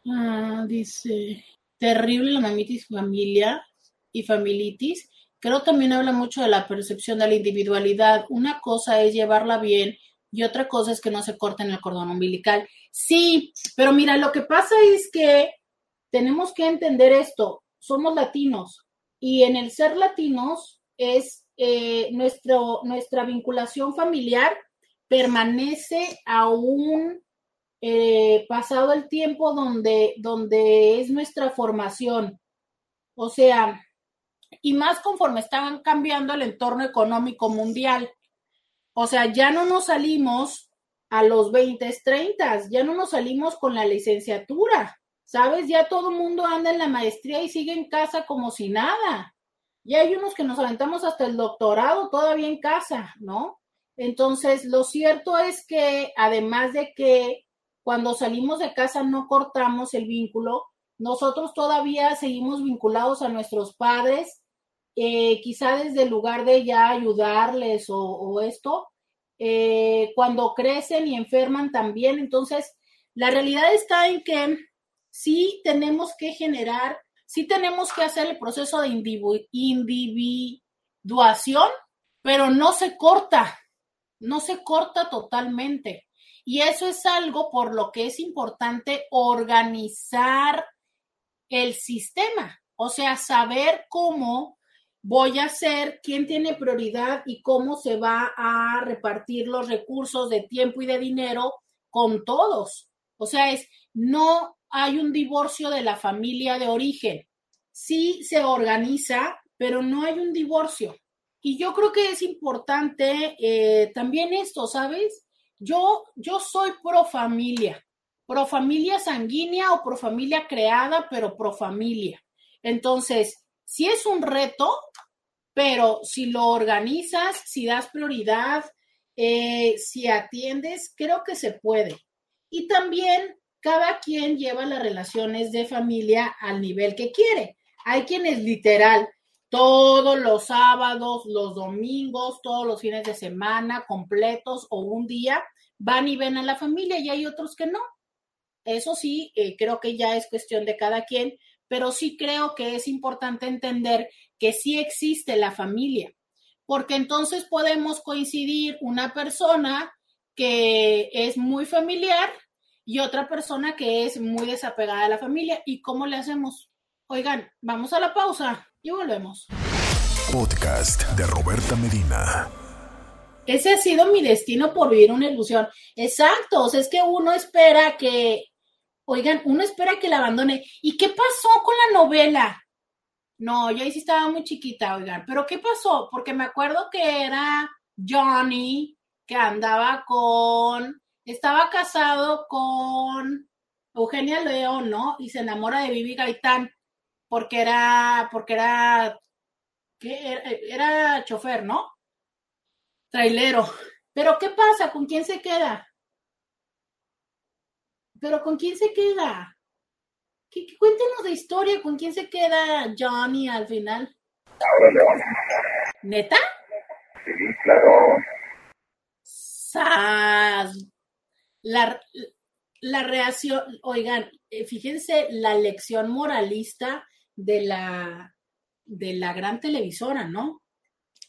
Ah, dice, terrible la mamitis familia y familitis. Creo también habla mucho de la percepción de la individualidad. Una cosa es llevarla bien y otra cosa es que no se corten el cordón umbilical. Sí, pero mira, lo que pasa es que tenemos que entender esto. Somos latinos y en el ser latinos es eh, nuestro, nuestra vinculación familiar permanece aún eh, pasado el tiempo donde, donde es nuestra formación. O sea, y más conforme están cambiando el entorno económico mundial. O sea, ya no nos salimos a los 20, 30, ya no nos salimos con la licenciatura, ¿sabes? Ya todo el mundo anda en la maestría y sigue en casa como si nada. Y hay unos que nos aventamos hasta el doctorado todavía en casa, ¿no? Entonces, lo cierto es que además de que cuando salimos de casa no cortamos el vínculo, nosotros todavía seguimos vinculados a nuestros padres, eh, quizá desde el lugar de ya ayudarles o, esto, eh, cuando crecen y enferman también. Entonces, la realidad está en que sí tenemos que generar, sí tenemos que hacer el proceso de individuación, pero no se corta, no se corta totalmente. Y eso es algo por lo que es importante organizar el sistema, o sea, saber cómo voy a hacer, quién tiene prioridad y cómo se va a repartir los recursos de tiempo y de dinero con todos. O sea, es, no hay un divorcio de la familia de origen. Sí se organiza, pero no hay un divorcio. Y yo creo que es importante eh, también esto, ¿sabes? Yo, yo soy pro familia, pro familia sanguínea o pro familia creada, pero pro familia. Entonces, si es un reto, pero si lo organizas, si das prioridad, eh, si atiendes, creo que se puede. Y también cada quien lleva las relaciones de familia al nivel que quiere. Hay quienes literal todos los sábados, los domingos, todos los fines de semana completos o un día, van y ven a la familia y hay otros que no. Eso sí, eh, creo que ya es cuestión de cada quien, pero sí creo que es importante entender que sí existe la familia, porque entonces podemos coincidir una persona que es muy familiar y otra persona que es muy desapegada a la familia. ¿Y cómo le hacemos? Oigan, vamos a la pausa y volvemos. Podcast de Roberta Medina. Ese ha sido mi destino por vivir una ilusión. Exacto, o sea, es que uno espera que, oigan, uno espera que la abandone. ¿Y qué pasó con la novela? No, yo ahí sí estaba muy chiquita, oigan. Pero ¿qué pasó? Porque me acuerdo que era Johnny que andaba con, estaba casado con Eugenia León, ¿no? Y se enamora de Vivi Gaitán porque era, porque era, ¿qué? Era, era chofer, ¿no? Trailero. Pero ¿qué pasa? ¿Con quién se queda? Pero ¿con quién se queda? ¿Qué, qué, cuéntenos de historia, ¿con quién se queda Johnny al final? Ahora. ¿Neta? Sí, claro. ¡Sas! La, la reacción, oigan, eh, fíjense la lección moralista de la, de la gran televisora, ¿no?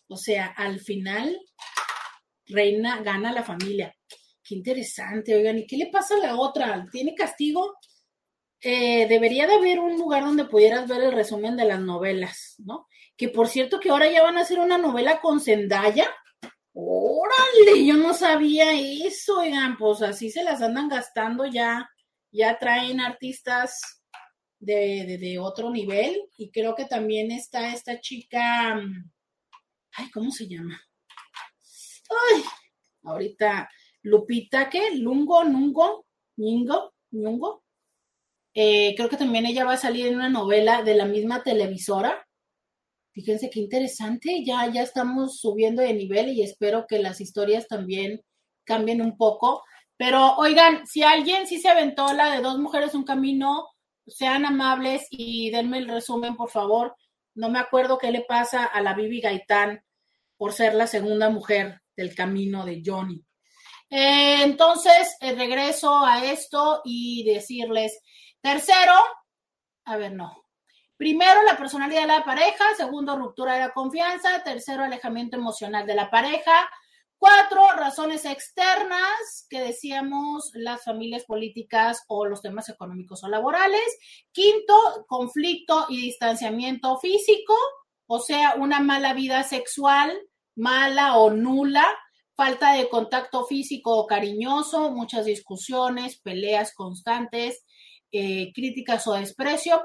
O sea, al final, reina, gana la familia. Qué interesante, oigan, ¿y qué le pasa a la otra? ¿Tiene castigo? Eh, debería de haber un lugar donde pudieras ver el resumen de las novelas, ¿no? Que por cierto que ahora ya van a hacer una novela con Zendaya. Órale, yo no sabía eso, oigan, pues así se las andan gastando ya, ya traen artistas de, de, otro nivel y creo que también está esta chica, ay, ¿cómo se llama? Ay, ahorita, Lupita, ¿qué? Lungo, Nungo, Ningo, Nungo. Eh, creo que también ella va a salir en una novela de la misma televisora. Fíjense qué interesante, ya, ya estamos subiendo de nivel y espero que las historias también cambien un poco. Pero oigan, si alguien sí se aventó la de dos mujeres, un camino, sean amables y denme el resumen, por favor. No me acuerdo qué le pasa a la Bibi Gaitán por ser la segunda mujer del camino de Johnny. Eh, entonces, eh, regreso a esto y decirles, tercero, a ver, no, Primero, la personalidad de la pareja. Segundo, ruptura de la confianza. Tercero, alejamiento emocional de la pareja. Cuatro, razones externas, que decíamos las familias políticas o los temas económicos o laborales. Quinto, conflicto y distanciamiento físico, o sea, una mala vida sexual, mala o nula, falta de contacto físico o cariñoso, muchas discusiones, peleas constantes, eh, críticas o desprecio.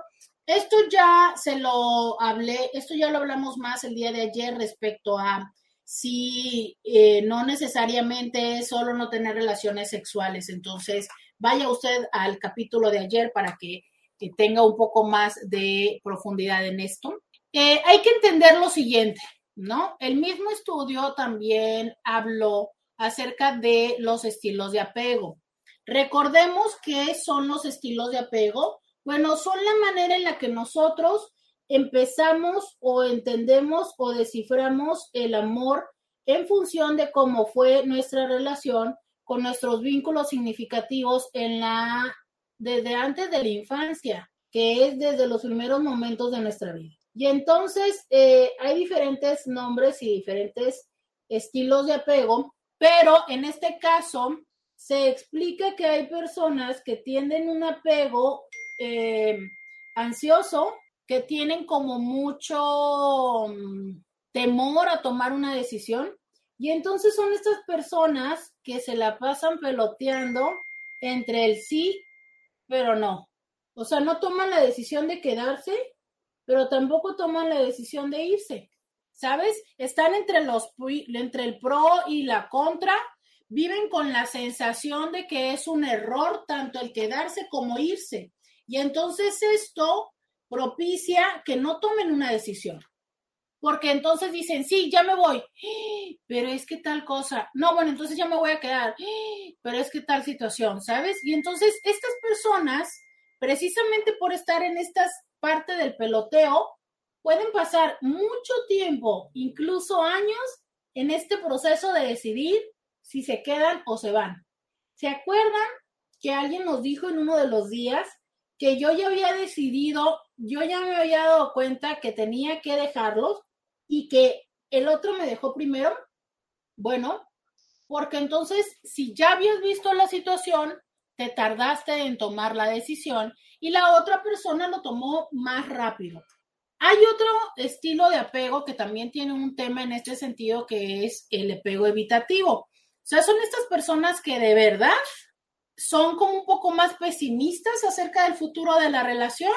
Esto ya se lo hablé, esto ya lo hablamos más el día de ayer respecto a si eh, no necesariamente es solo no tener relaciones sexuales. Entonces, vaya usted al capítulo de ayer para que, que tenga un poco más de profundidad en esto. Eh, hay que entender lo siguiente, ¿no? El mismo estudio también habló acerca de los estilos de apego. Recordemos qué son los estilos de apego bueno, son la manera en la que nosotros empezamos o entendemos o desciframos el amor en función de cómo fue nuestra relación con nuestros vínculos significativos en la desde antes de la infancia, que es desde los primeros momentos de nuestra vida. Y entonces eh, hay diferentes nombres y diferentes estilos de apego, pero en este caso se explica que hay personas que tienden un apego eh, ansioso, que tienen como mucho mm, temor a tomar una decisión. Y entonces son estas personas que se la pasan peloteando entre el sí, pero no. O sea, no toman la decisión de quedarse, pero tampoco toman la decisión de irse. ¿Sabes? Están entre los entre el pro y la contra, viven con la sensación de que es un error tanto el quedarse como irse. Y entonces esto propicia que no tomen una decisión. Porque entonces dicen, sí, ya me voy, pero es que tal cosa, no, bueno, entonces ya me voy a quedar, pero es que tal situación, ¿sabes? Y entonces estas personas, precisamente por estar en esta parte del peloteo, pueden pasar mucho tiempo, incluso años, en este proceso de decidir si se quedan o se van. ¿Se acuerdan que alguien nos dijo en uno de los días que yo ya había decidido, yo ya me había dado cuenta que tenía que dejarlos y que el otro me dejó primero, bueno, porque entonces si ya habías visto la situación, te tardaste en tomar la decisión y la otra persona lo tomó más rápido. Hay otro estilo de apego que también tiene un tema en este sentido que es el apego evitativo. O sea, son estas personas que de verdad son como un poco más pesimistas acerca del futuro de la relación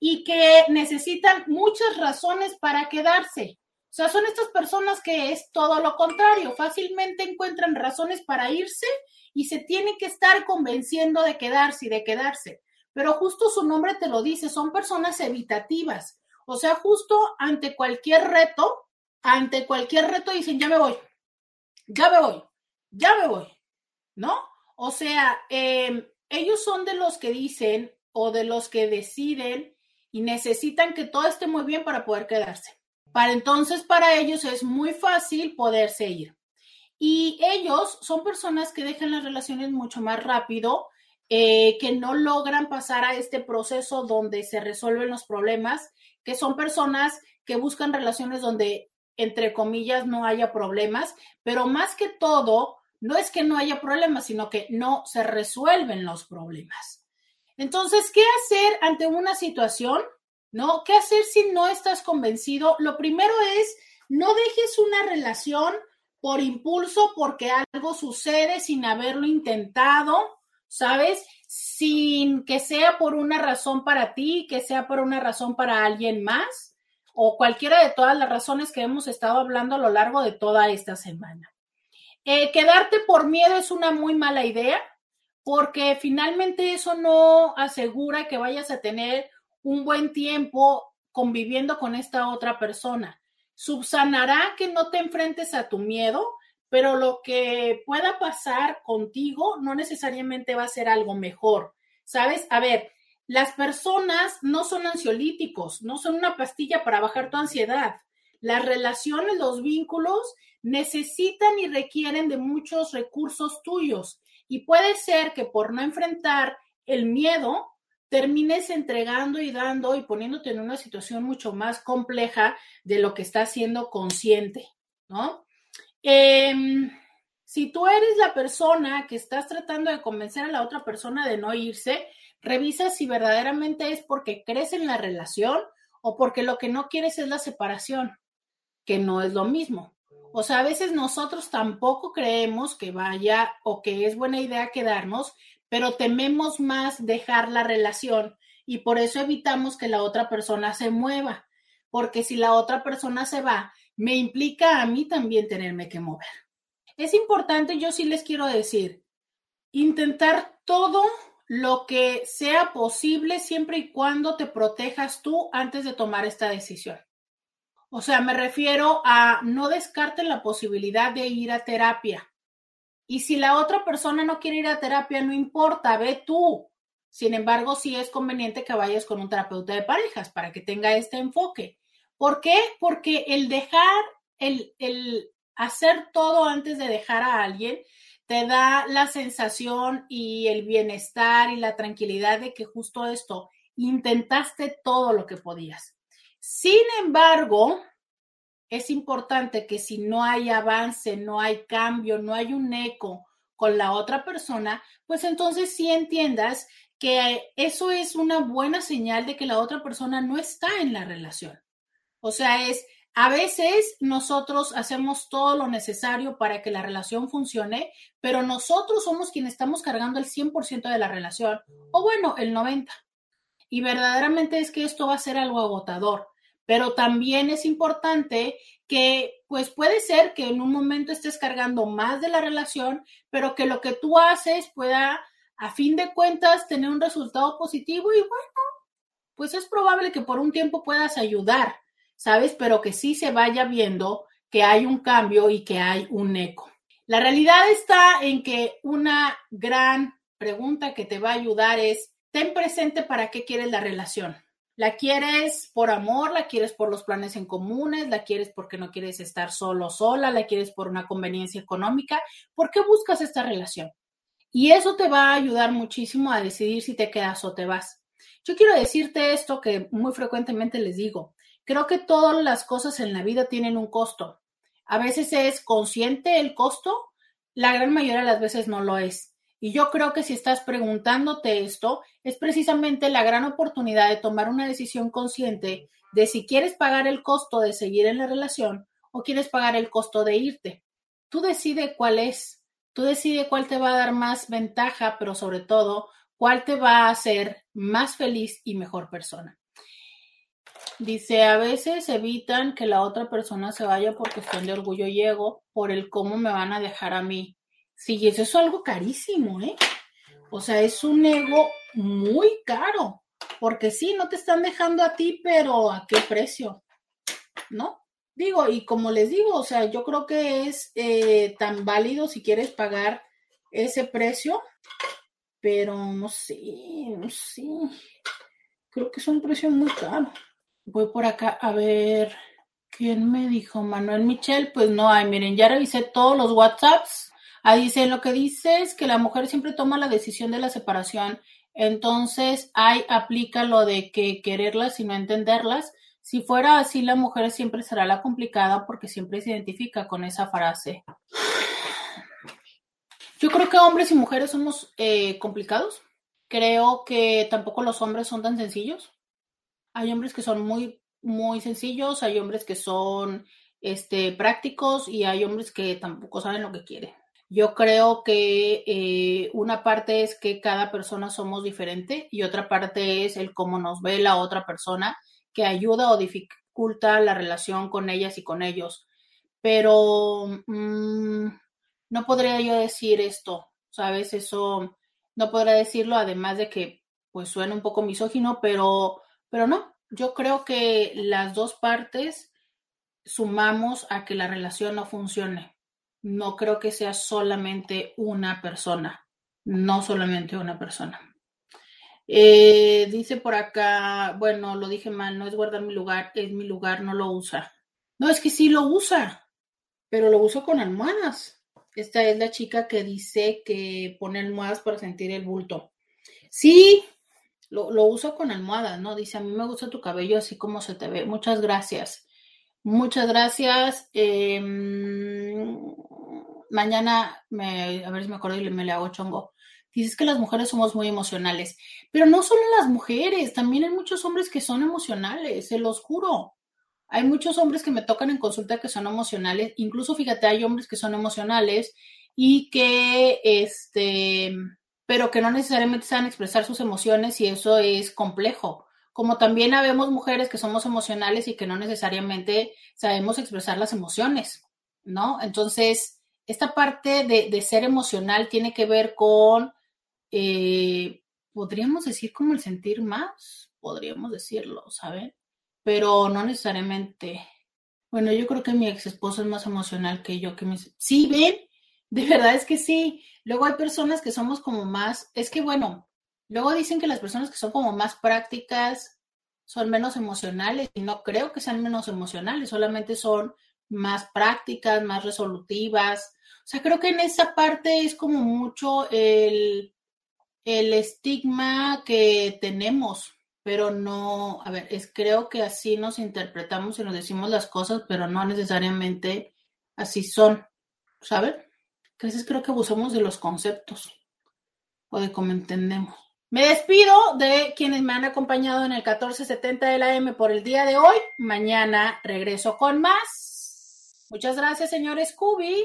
y que necesitan muchas razones para quedarse. O sea, son estas personas que es todo lo contrario, fácilmente encuentran razones para irse y se tienen que estar convenciendo de quedarse y de quedarse. Pero justo su nombre te lo dice, son personas evitativas. O sea, justo ante cualquier reto, ante cualquier reto dicen, ya me voy, ya me voy, ya me voy, ¿no? O sea, em, ellos son de los que dicen o de los que deciden y necesitan que todo esté muy bien para poder quedarse. Para entonces, para ellos es muy fácil poderse ir. Y ellos son personas que dejan las relaciones mucho más rápido, eh, que no logran pasar a este proceso donde se resuelven los problemas, que son personas que buscan relaciones donde, entre comillas, no haya problemas, pero más que todo, no es que no haya problemas, sino que no se resuelven los problemas. Entonces, ¿qué hacer ante una situación ¿no? ¿Qué hacer si no estás convencido? Lo primero es, no dejes una relación por impulso, porque algo sucede sin haberlo intentado, ¿sabes? Sin que sea por una razón para ti, que sea por una razón para alguien más, o cualquiera de todas las razones que hemos estado hablando a lo largo de toda esta semana. Eh, quedarte por miedo es una muy mala idea, porque finalmente eso no asegura que vayas a tener un buen tiempo conviviendo con esta otra persona. Subsanará que no te enfrentes a tu miedo, pero lo que pueda pasar contigo no necesariamente va a ser algo mejor. ¿Sabes? A ver, las personas no son ansiolíticos, no son una pastilla para bajar tu ansiedad. Las relaciones, los vínculos necesitan y requieren de muchos recursos tuyos. Y puede ser que por no enfrentar el miedo, termines entregando y dando y poniéndote en una situación mucho más compleja de lo que estás siendo consciente, ¿no? Em, si tú eres la persona que estás tratando de convencer a la otra persona de no irse, revisa si verdaderamente es porque crees en la relación o porque lo que no quieres es la separación, que no es lo mismo. O sea, a veces nosotros tampoco creemos que vaya o que es buena idea quedarnos, pero tememos más dejar la relación y por eso evitamos que la otra persona se mueva, porque si la otra persona se va, me implica a mí también tenerme que mover. Es importante, yo sí les quiero decir, intentar todo lo que sea posible siempre y cuando te protejas tú antes de tomar esta decisión. O sea, me refiero a no descarten la posibilidad de ir a terapia. Y si la otra persona no quiere ir a terapia, no importa, ve tú. Sin embargo, sí es conveniente que vayas con un terapeuta de parejas para que tenga este enfoque. ¿Por qué? Porque el dejar, el, el hacer todo antes de dejar a alguien, te da la sensación y el bienestar y la tranquilidad de que justo esto, intentaste todo lo que podías. Sin embargo, es importante que si no hay avance, no hay cambio, no hay un eco con la otra persona, pues entonces sí entiendas que eso es una buena señal de que la otra persona no está en la relación. O sea, es, a veces nosotros hacemos todo lo necesario para que la relación funcione, pero nosotros somos quienes estamos cargando el 100% de la relación, o bueno, el 90%. Y verdaderamente es que esto va a ser algo agotador pero también es importante que pues puede ser que en un momento estés cargando más de la relación, pero que lo que tú haces pueda a fin de cuentas tener un resultado positivo y bueno, pues es probable que por un tiempo puedas ayudar, ¿sabes? Pero que sí se vaya viendo que hay un cambio y que hay un eco. La realidad está en que una gran pregunta que te va a ayudar es, ten presente para qué quieres la relación. La quieres por amor, la quieres por los planes en comunes, la quieres porque no quieres estar solo sola, la quieres por una conveniencia económica. ¿Por qué buscas esta relación? Y eso te va a ayudar muchísimo a decidir si te quedas o te vas. Yo quiero decirte esto que muy frecuentemente les digo. Creo que todas las cosas en la vida tienen un costo. A veces es consciente el costo, la gran mayoría de las veces no lo es. Y yo creo que si estás preguntándote esto, es precisamente la gran oportunidad de tomar una decisión consciente de si quieres pagar el costo de seguir en la relación o quieres pagar el costo de irte. Tú decide cuál es, tú decide cuál te va a dar más ventaja, pero sobre todo, cuál te va a hacer más feliz y mejor persona. Dice, a veces evitan que la otra persona se vaya por cuestión de orgullo y ego, por el cómo me van a dejar a mí. Sí, eso es algo carísimo, ¿eh? O sea, es un ego muy caro, porque sí, no te están dejando a ti, pero ¿a qué precio? ¿No? Digo, y como les digo, o sea, yo creo que es eh, tan válido si quieres pagar ese precio, pero no sé, no sé. Creo que es un precio muy caro. Voy por acá a ver. ¿Quién me dijo? Manuel Michel. Pues no hay. Miren, ya revisé todos los WhatsApps. Ahí dice, lo que dice es que la mujer siempre toma la decisión de la separación. Entonces, ahí aplica lo de que quererlas y no entenderlas. Si fuera así, la mujer siempre será la complicada porque siempre se identifica con esa frase. Yo creo que hombres y mujeres somos eh, complicados. Creo que tampoco los hombres son tan sencillos. Hay hombres que son muy, muy sencillos, hay hombres que son este, prácticos y hay hombres que tampoco saben lo que quieren. Yo creo que eh, una parte es que cada persona somos diferente y otra parte es el cómo nos ve la otra persona que ayuda o dificulta la relación con ellas y con ellos. Pero mm, no podría yo decir esto, ¿sabes? Eso no podría decirlo, además de que pues suena un poco misógino, pero, pero no, yo creo que las dos partes sumamos a que la relación no funcione no creo que sea solamente una persona, no solamente una persona. Eh, dice por acá, bueno, lo dije mal, no es guardar mi lugar, es mi lugar, no lo usa. No, es que sí lo usa, pero lo uso con almohadas. Esta es la chica que dice que pone almohadas para sentir el bulto. Sí, lo, lo uso con almohadas, ¿no? Dice, a mí me gusta tu cabello así como se te ve. Muchas gracias. Muchas gracias. Em, mañana, me, a ver si me acuerdo y me le hago chongo. Dices que las mujeres somos muy emocionales, pero no solo las mujeres, también hay muchos hombres que son emocionales, se los juro. Hay muchos hombres que me tocan en consulta que son emocionales, incluso fíjate, hay hombres que son emocionales y que, este, pero que no necesariamente saben expresar sus emociones y eso es complejo como también habemos mujeres que somos emocionales y que no necesariamente sabemos expresar las emociones, ¿no? Entonces, esta parte de, ser emocional tiene que ver con, eh, podríamos decir como el sentir más, podríamos decirlo, ¿saben? Pero no necesariamente. Bueno, yo creo que mi ex esposo es más emocional que yo, que. Sí, ven, de verdad es que sí. Luego hay personas que somos como más, es que bueno, Luego dicen que las personas que son como más prácticas son menos emocionales y no creo que sean menos emocionales, solamente son más prácticas, más resolutivas. O sea, creo que en esa parte es como mucho el, el estigma que tenemos, pero no, a ver, es creo que así nos interpretamos y nos decimos las cosas, pero no necesariamente así son, ¿saben? A veces creo que abusamos de los conceptos o de cómo entendemos. Me despido de quienes me han acompañado en el 1470 de la M por el día de hoy. Mañana regreso con más. Muchas gracias, señor Scooby.